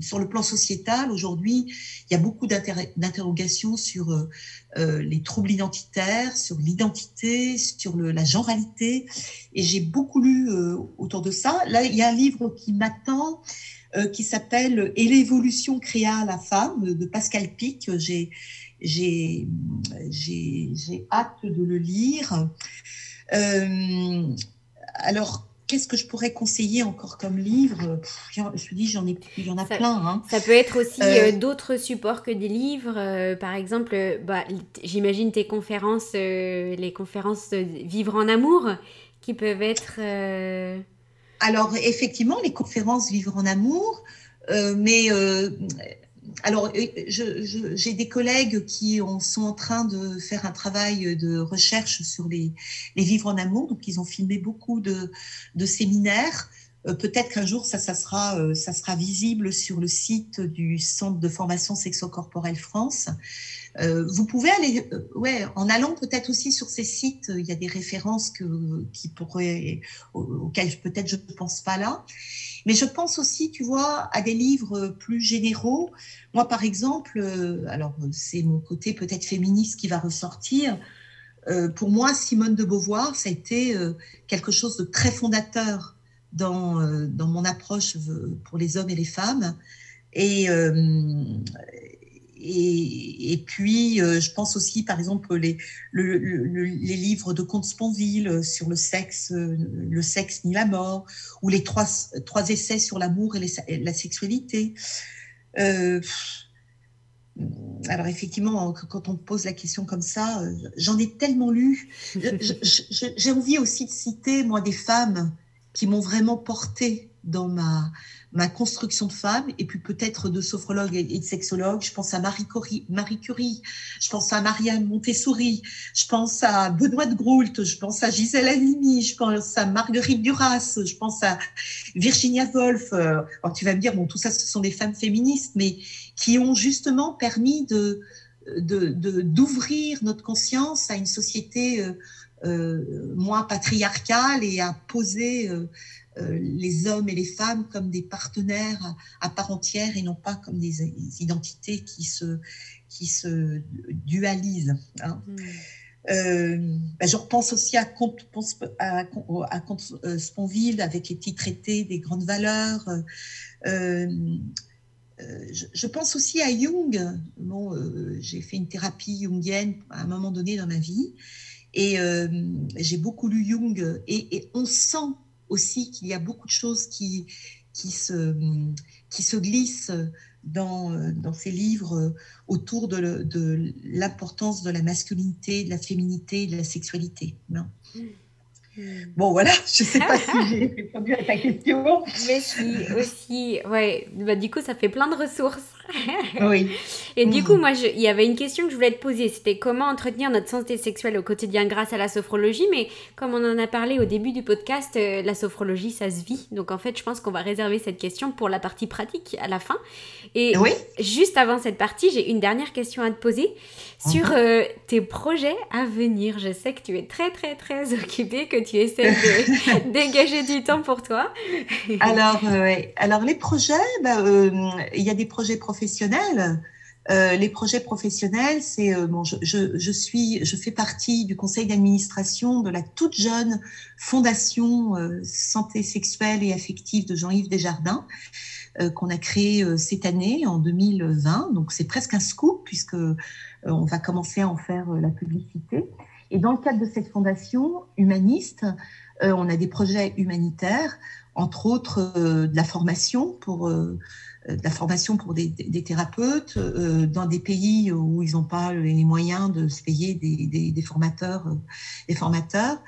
[SPEAKER 2] sur le plan sociétal, aujourd'hui, il y a beaucoup d'interrogations sur euh, les troubles identitaires, sur l'identité, sur la genralité. Et j'ai beaucoup lu autour de ça. Là, il y a un livre qui m'attend. qui s'appelle Et l'évolution créa la femme de Pascal Pic. J'ai hâte de le lire. Alors, qu'est-ce que je pourrais conseiller encore comme livre? Je te dis, j'en ai, il y en a plein. Hein.
[SPEAKER 1] Ça peut être aussi euh, euh, d'autres supports que des livres. Euh, par exemple, bah, j'imagine tes conférences, les conférences Vivre en amour, qui peuvent être.
[SPEAKER 2] Alors, effectivement, les conférences Vivre en amour, mais alors, j'ai des collègues qui sont en train de faire un travail de recherche sur les, vivres en amour. Donc, ils ont filmé beaucoup de, séminaires. Euh, peut-être qu'un jour, ça, ça, sera, euh, ça sera visible sur le site du Centre de formation sexo-corporelle France. Euh, vous pouvez aller, ouais, en allant peut-être aussi sur ces sites, il y a des références qui pourraient, auxquelles peut-être je ne pense pas là. Mais je pense aussi, tu vois, à des livres plus généraux. Moi, par exemple, euh, alors c'est mon côté peut-être féministe qui va ressortir. Euh, pour moi, Simone de Beauvoir, ça a été euh, quelque chose de très fondateur dans, dans mon approche pour les hommes et les femmes. Et, et, et, puis, euh, je pense aussi, par exemple, les, les livres de Comte Sponville euh, sur le sexe, euh, le sexe ni la mort, ou les trois, trois essais sur l'amour et, la sexualité. alors effectivement, quand on me pose la question comme ça, j'en ai tellement lu. J'ai envie aussi de citer, moi, des femmes qui m'ont vraiment portée dans ma, ma construction de femme, et puis peut-être de sophrologue et de sexologue. Je pense à Marie Curie, Marie Curie, je pense à Marianne Montessori, je pense à Benoît de Groult, je pense à Gisèle Halimi, je pense à Marguerite Duras, je pense à Virginia Woolf. Euh, alors tu vas me dire, bon, tout ça, ce sont des femmes féministes, mais qui ont justement permis de d'ouvrir de, notre conscience à une société euh, moins patriarcale et à poser euh, euh, les hommes et les femmes comme des partenaires à, part entière et non pas comme des, identités qui se, qui se dualisent. Hein. Euh, ben, je repense aussi à Comte, à, à euh, Sponville avec les petits traités des grandes valeurs. je, pense aussi à Jung. Bon, j'ai fait une thérapie jungienne à un moment donné dans ma vie et j'ai beaucoup lu Jung et, et on sent aussi qu'il y a beaucoup de choses qui, qui, se, qui se glissent dans, dans ces livres autour de, l'importance de la masculinité, de la féminité, de la sexualité. Non? Mmh. Bon, voilà, je ne sais pas si j'ai répondu à ta question.
[SPEAKER 1] Mais si, aussi, ouais, bah, du coup, ça fait plein de ressources.
[SPEAKER 2] Oui.
[SPEAKER 1] Et du coup, moi, il y avait une question que je voulais te poser. C'était comment entretenir notre santé sexuelle au quotidien grâce à la sophrologie? Mais comme on en a parlé au début du podcast, euh, la sophrologie, ça se vit. Donc, en fait, je pense qu'on va réserver cette question pour la partie pratique à la fin. Et juste avant cette partie, j'ai une dernière question à te poser sur mhm. euh, tes projets à venir. Je sais que tu es très, très, très occupée, que tu essaies de dégager du temps pour toi.
[SPEAKER 2] alors, euh, alors, les projets, bah, il y a des projets professionnels professionnels. Euh, les projets professionnels, c'est euh, bon, je, je, suis, je fais partie du conseil d'administration de la toute jeune fondation euh, santé sexuelle et affective de Jean-Yves Desjardins qu'on a créé cette année en 2020. Donc c'est presque un scoop puisque on va commencer à en faire la publicité. Et dans le cadre de cette fondation humaniste, on a des projets humanitaires, entre autres de la formation pour de la formation pour des, thérapeutes dans des pays où ils n'ont pas les moyens de se payer des, formateurs, des formateurs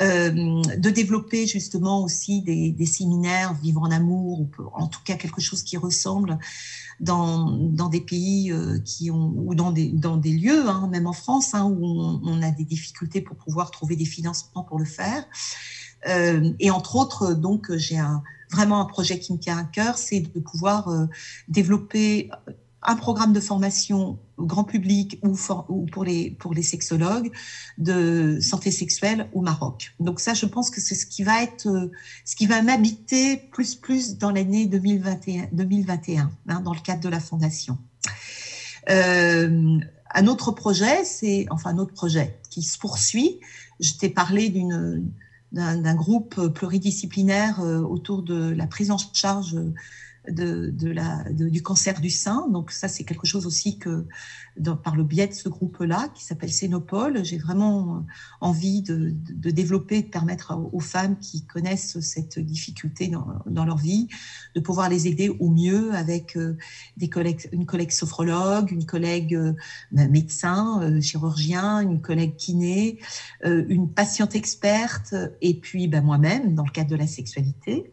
[SPEAKER 2] de développer justement aussi des, séminaires vivre en amour, ou en tout cas quelque chose qui ressemble dans, des pays qui ont, ou dans des, lieux, hein, même en France, hein, où on, on, a des difficultés pour pouvoir trouver des financements pour le faire. Euh, et entre autres, donc, j'ai un, vraiment un projet qui me tient à cœur, c'est de pouvoir euh, développer un programme de formation grand public ou, ou, pour, les, pour les sexologues de santé sexuelle au Maroc. Donc ça, je pense que c'est ce qui va être, euh, ce qui va m'habiter plus plus dans l'année 2021, 2021 hein, dans le cadre de la fondation. Euh, un autre projet, c'est enfin un autre projet qui se poursuit. Je t'ai parlé d'une d'un groupe pluridisciplinaire euh, autour de la prise en charge de, de la, du cancer du sein. Donc ça, c'est quelque chose aussi que, par le biais de ce groupe-là, qui s'appelle Sénopole, j'ai vraiment envie de, de, développer, de permettre aux femmes qui connaissent cette difficulté dans, dans, leur vie, de pouvoir les aider au mieux avec euh, des collègues, une collègue sophrologue, une collègue euh, médecin, euh, chirurgien, une collègue kiné, une patiente experte, et puis ben, moi-même, dans le cadre de la sexualité.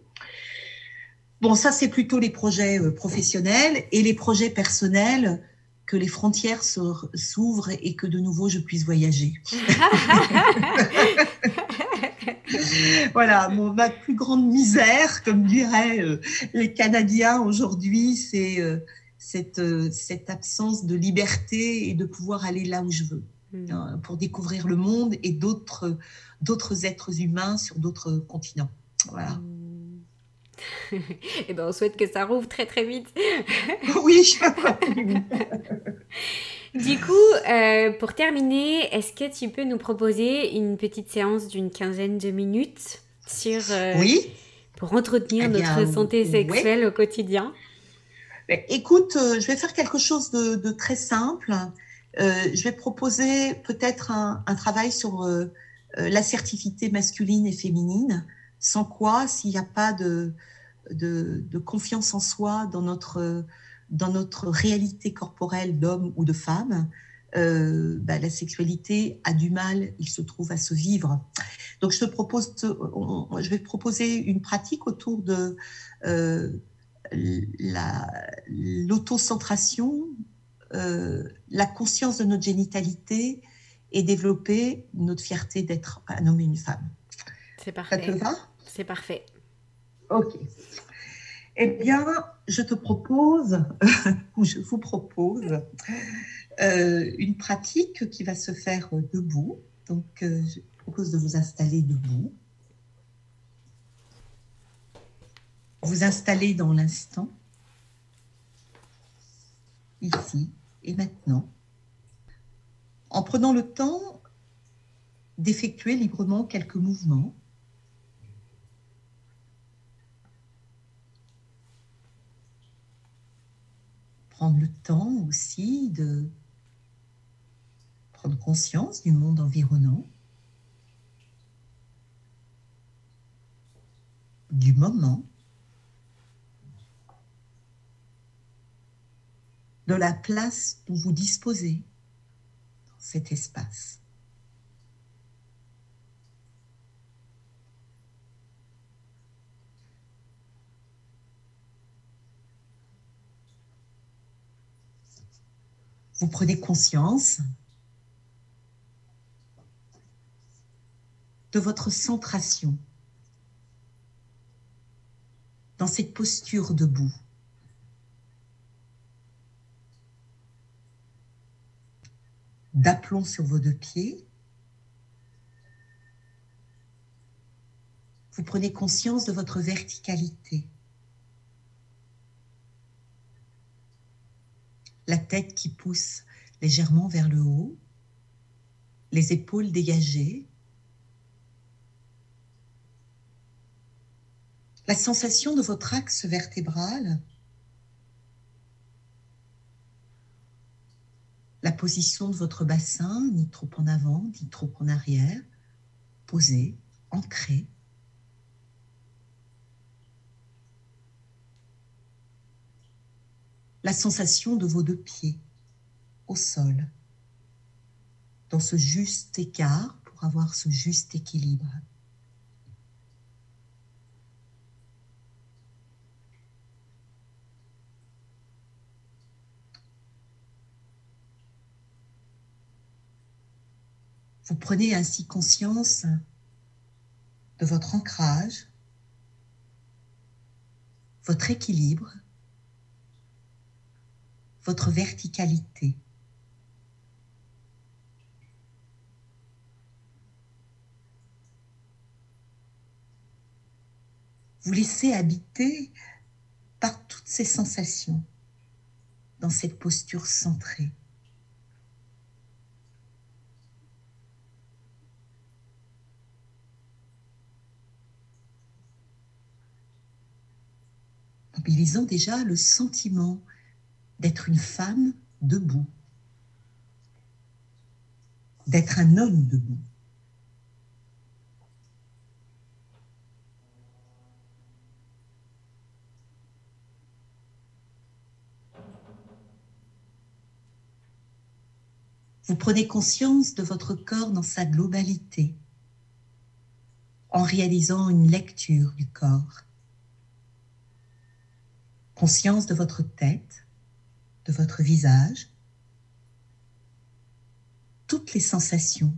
[SPEAKER 2] Bon, ça, c'est plutôt les projets euh, professionnels et les projets personnels que les frontières s'ouvrent et que de nouveau je puisse voyager. voilà, ma plus grande misère, comme diraient euh, les Canadiens aujourd'hui, c'est euh, cette, cette absence de liberté et de pouvoir aller là où je veux hmm. hein, pour découvrir le monde et d'autres êtres humains sur d'autres continents. Voilà. Hmm.
[SPEAKER 1] Et eh ben, on souhaite que ça rouvre très très vite.
[SPEAKER 2] oui.
[SPEAKER 1] du coup, euh, pour terminer, est-ce que tu peux nous proposer une petite séance d'une quinzaine de minutes sur euh,
[SPEAKER 2] oui.
[SPEAKER 1] pour entretenir eh notre santé sexuelle au quotidien?
[SPEAKER 2] Ben, Écoute, euh, je vais faire quelque chose de, très simple. je vais proposer peut-être un, un, travail sur l'assertivité masculine et féminine sans quoi, s'il n'y a pas de, confiance en soi dans notre, réalité corporelle d'homme ou de femme, euh, bah, la sexualité a du mal, il se trouve, à se vivre. Donc, je vais te proposer une pratique autour de euh, l'autocentration, euh, la conscience de notre génitalité et développer notre fierté d'être un homme et une femme.
[SPEAKER 1] C'est parfait.
[SPEAKER 2] Ça te va?
[SPEAKER 1] C'est parfait.
[SPEAKER 2] Ok. Eh bien, je te propose, ou je vous propose, euh, une pratique qui va se faire debout. Donc, euh, je propose de vous installer debout. Vous installer dans l'instant, ici et maintenant, en prenant le temps d'effectuer librement quelques mouvements prendre le temps aussi de prendre conscience du monde environnant, du moment, de la place dont vous disposez dans cet espace. Vous prenez conscience de votre centration dans cette posture debout. D'aplomb sur vos deux pieds. Vous prenez conscience de votre verticalité. La tête qui pousse légèrement vers le haut, les épaules dégagées, la sensation de votre axe vertébral, la position de votre bassin, ni trop en avant, ni trop en arrière, posé, ancré. La sensation de vos deux pieds au sol, dans ce juste écart pour avoir ce juste équilibre. Vous prenez ainsi conscience de votre ancrage, votre équilibre, votre verticalité. Vous laissez habiter par toutes ces sensations dans cette posture centrée. mobilisant déjà le sentiment d'être une femme debout, d'être un homme debout. Vous prenez conscience de votre corps dans sa globalité en réalisant une lecture du corps conscience de votre tête, de votre visage, toutes les sensations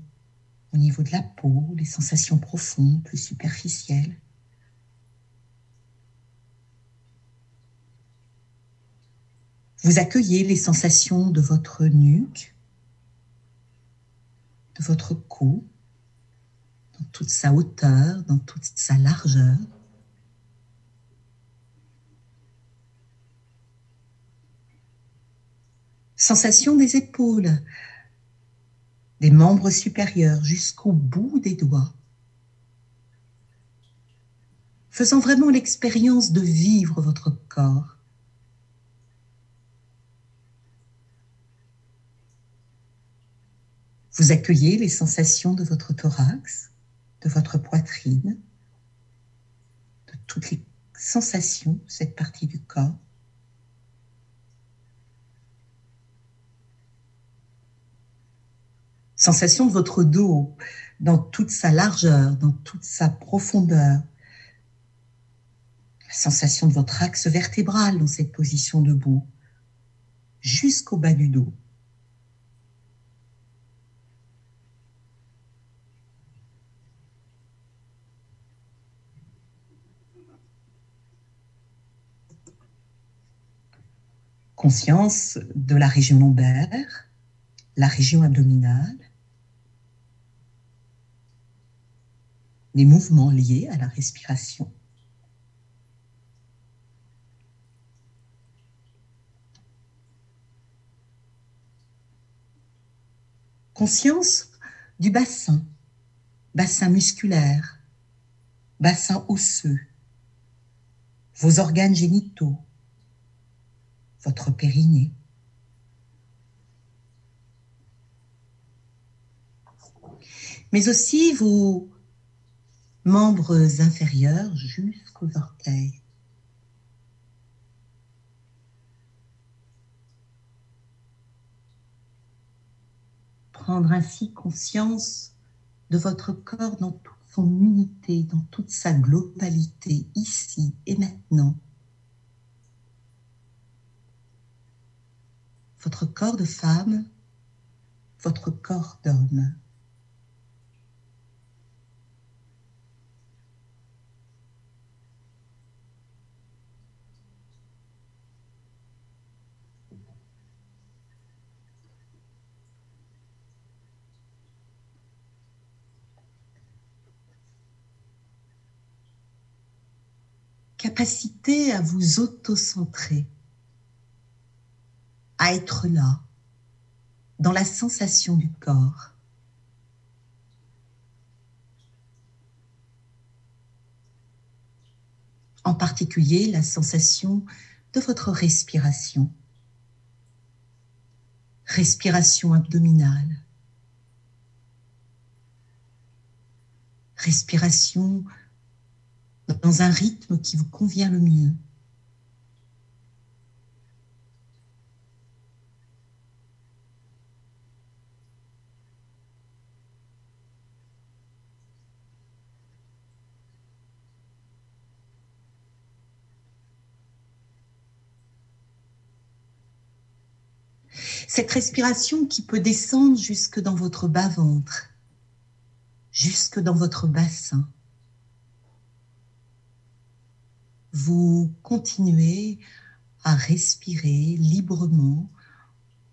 [SPEAKER 2] au niveau de la peau, les sensations profondes, plus superficielles. Vous accueillez les sensations de votre nuque, de votre cou, dans toute sa hauteur, dans toute sa largeur. Sensation des épaules, des membres supérieurs jusqu'au bout des doigts. Faisant vraiment l'expérience de vivre votre corps. Vous accueillez les sensations de votre thorax, de votre poitrine, de toutes les sensations cette partie du corps. Sensation de votre dos dans toute sa largeur, dans toute sa profondeur, sensation de votre axe vertébral dans cette position debout, jusqu'au bas du dos. Conscience de la région lombaire, la région abdominale, les mouvements liés à la respiration. Conscience du bassin, bassin musculaire, bassin osseux, vos organes génitaux, votre périnée. Mais aussi vos membres inférieurs jusqu'aux orteils. Prendre ainsi conscience de votre corps dans toute son unité, dans toute sa globalité, ici et maintenant. Votre corps de femme, votre corps d'homme. Capacité à vous auto-centrer, à être là, dans la sensation du corps. En particulier la sensation de votre respiration. Respiration abdominale. Respiration dans un rythme qui vous convient le mieux. Cette respiration qui peut descendre jusque dans votre bas-ventre, jusque dans votre bassin. Vous continuez à respirer librement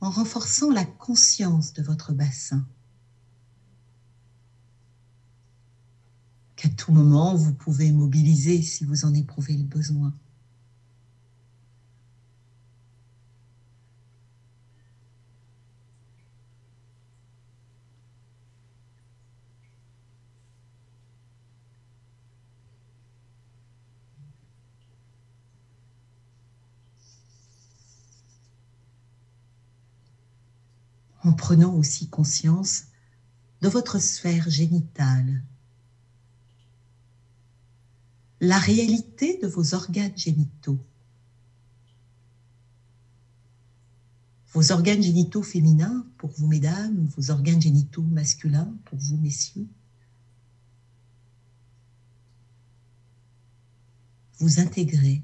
[SPEAKER 2] en renforçant la conscience de votre bassin. Qu'à tout moment, vous pouvez mobiliser si vous en éprouvez le besoin. En prenant aussi conscience de votre sphère génitale, la réalité de vos organes génitaux. Vos organes génitaux féminins pour vous, mesdames, vos organes génitaux masculins pour vous, messieurs. Vous intégrez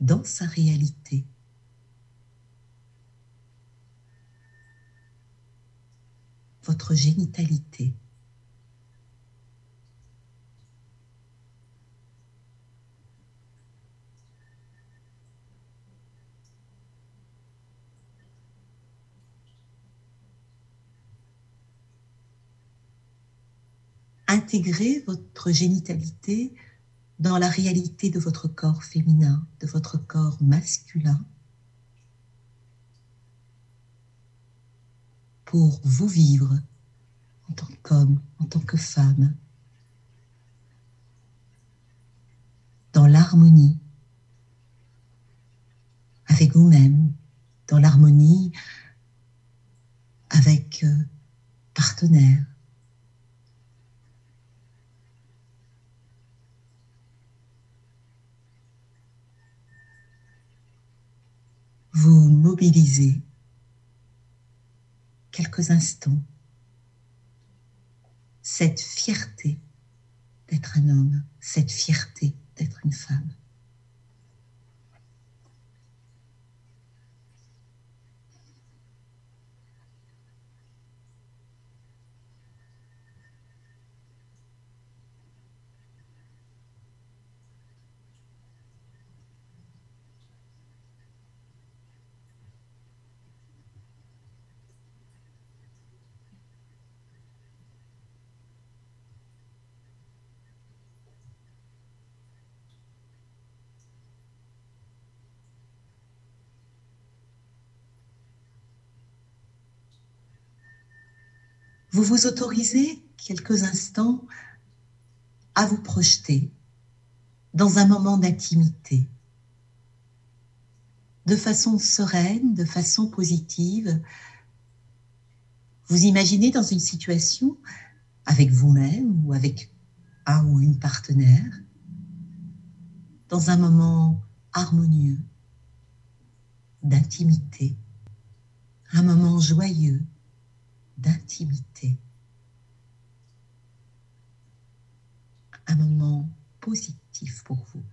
[SPEAKER 2] dans sa réalité. Votre génitalité. Intégrez votre génitalité dans la réalité de votre corps féminin, de votre corps masculin, pour vous vivre en tant qu'homme, en tant que femme, dans l'harmonie avec vous-même, dans l'harmonie avec euh, partenaires. Vous mobilisez quelques instants cette fierté d'être un homme, cette fierté d'être une femme. Vous vous autorisez quelques instants à vous projeter dans un moment d'intimité, de façon sereine, de façon positive. Vous imaginez dans une situation avec vous-même ou avec un ou une partenaire, dans un moment harmonieux, d'intimité, un moment joyeux, d'intimité. Un moment positif pour vous.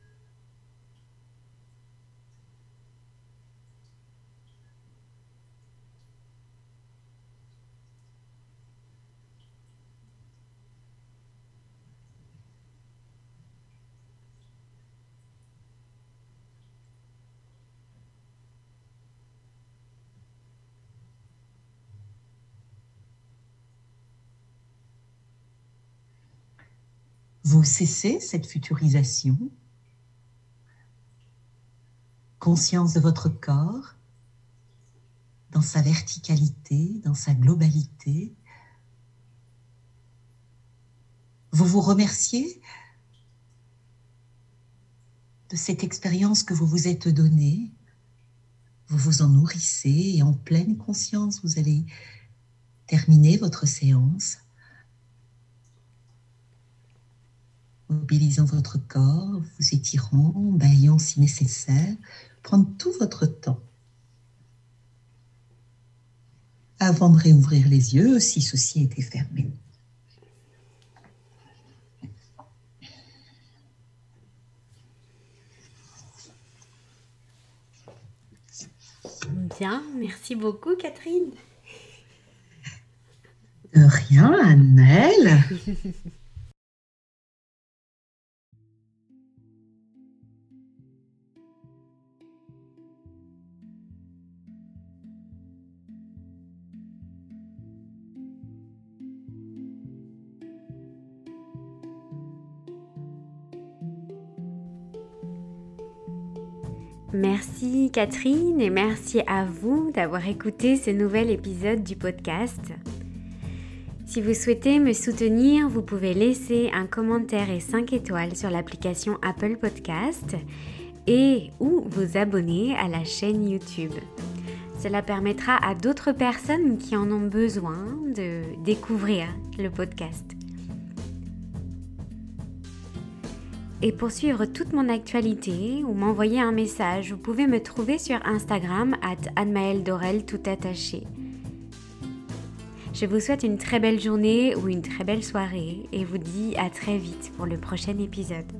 [SPEAKER 2] Vous cessez cette futurisation, conscience de votre corps? Dans sa verticalité, dans sa globalité? Vous vous remerciez de cette expérience que vous vous êtes donnée? Vous vous en nourrissez et en pleine conscience, vous allez terminer votre séance mobilisant votre corps, vous étirant, baillant si nécessaire, prendre tout votre temps avant de réouvrir les yeux si ceci était fermé.
[SPEAKER 1] Bien, merci beaucoup Catherine.
[SPEAKER 2] De rien, Annelle.
[SPEAKER 1] Merci Catherine et merci à vous d'avoir écouté ce nouvel épisode du podcast. Si vous souhaitez me soutenir, vous pouvez laisser un commentaire et 5 étoiles sur l'application Apple Podcast et ou vous abonner à la chaîne YouTube. Cela permettra à d'autres personnes qui en ont besoin de découvrir le podcast. Et pour suivre toute mon actualité ou m'envoyer un message, vous pouvez me trouver sur Instagram at Dorel tout attaché. Je vous souhaite une très belle journée ou une très belle soirée et vous dis à très vite pour le prochain épisode.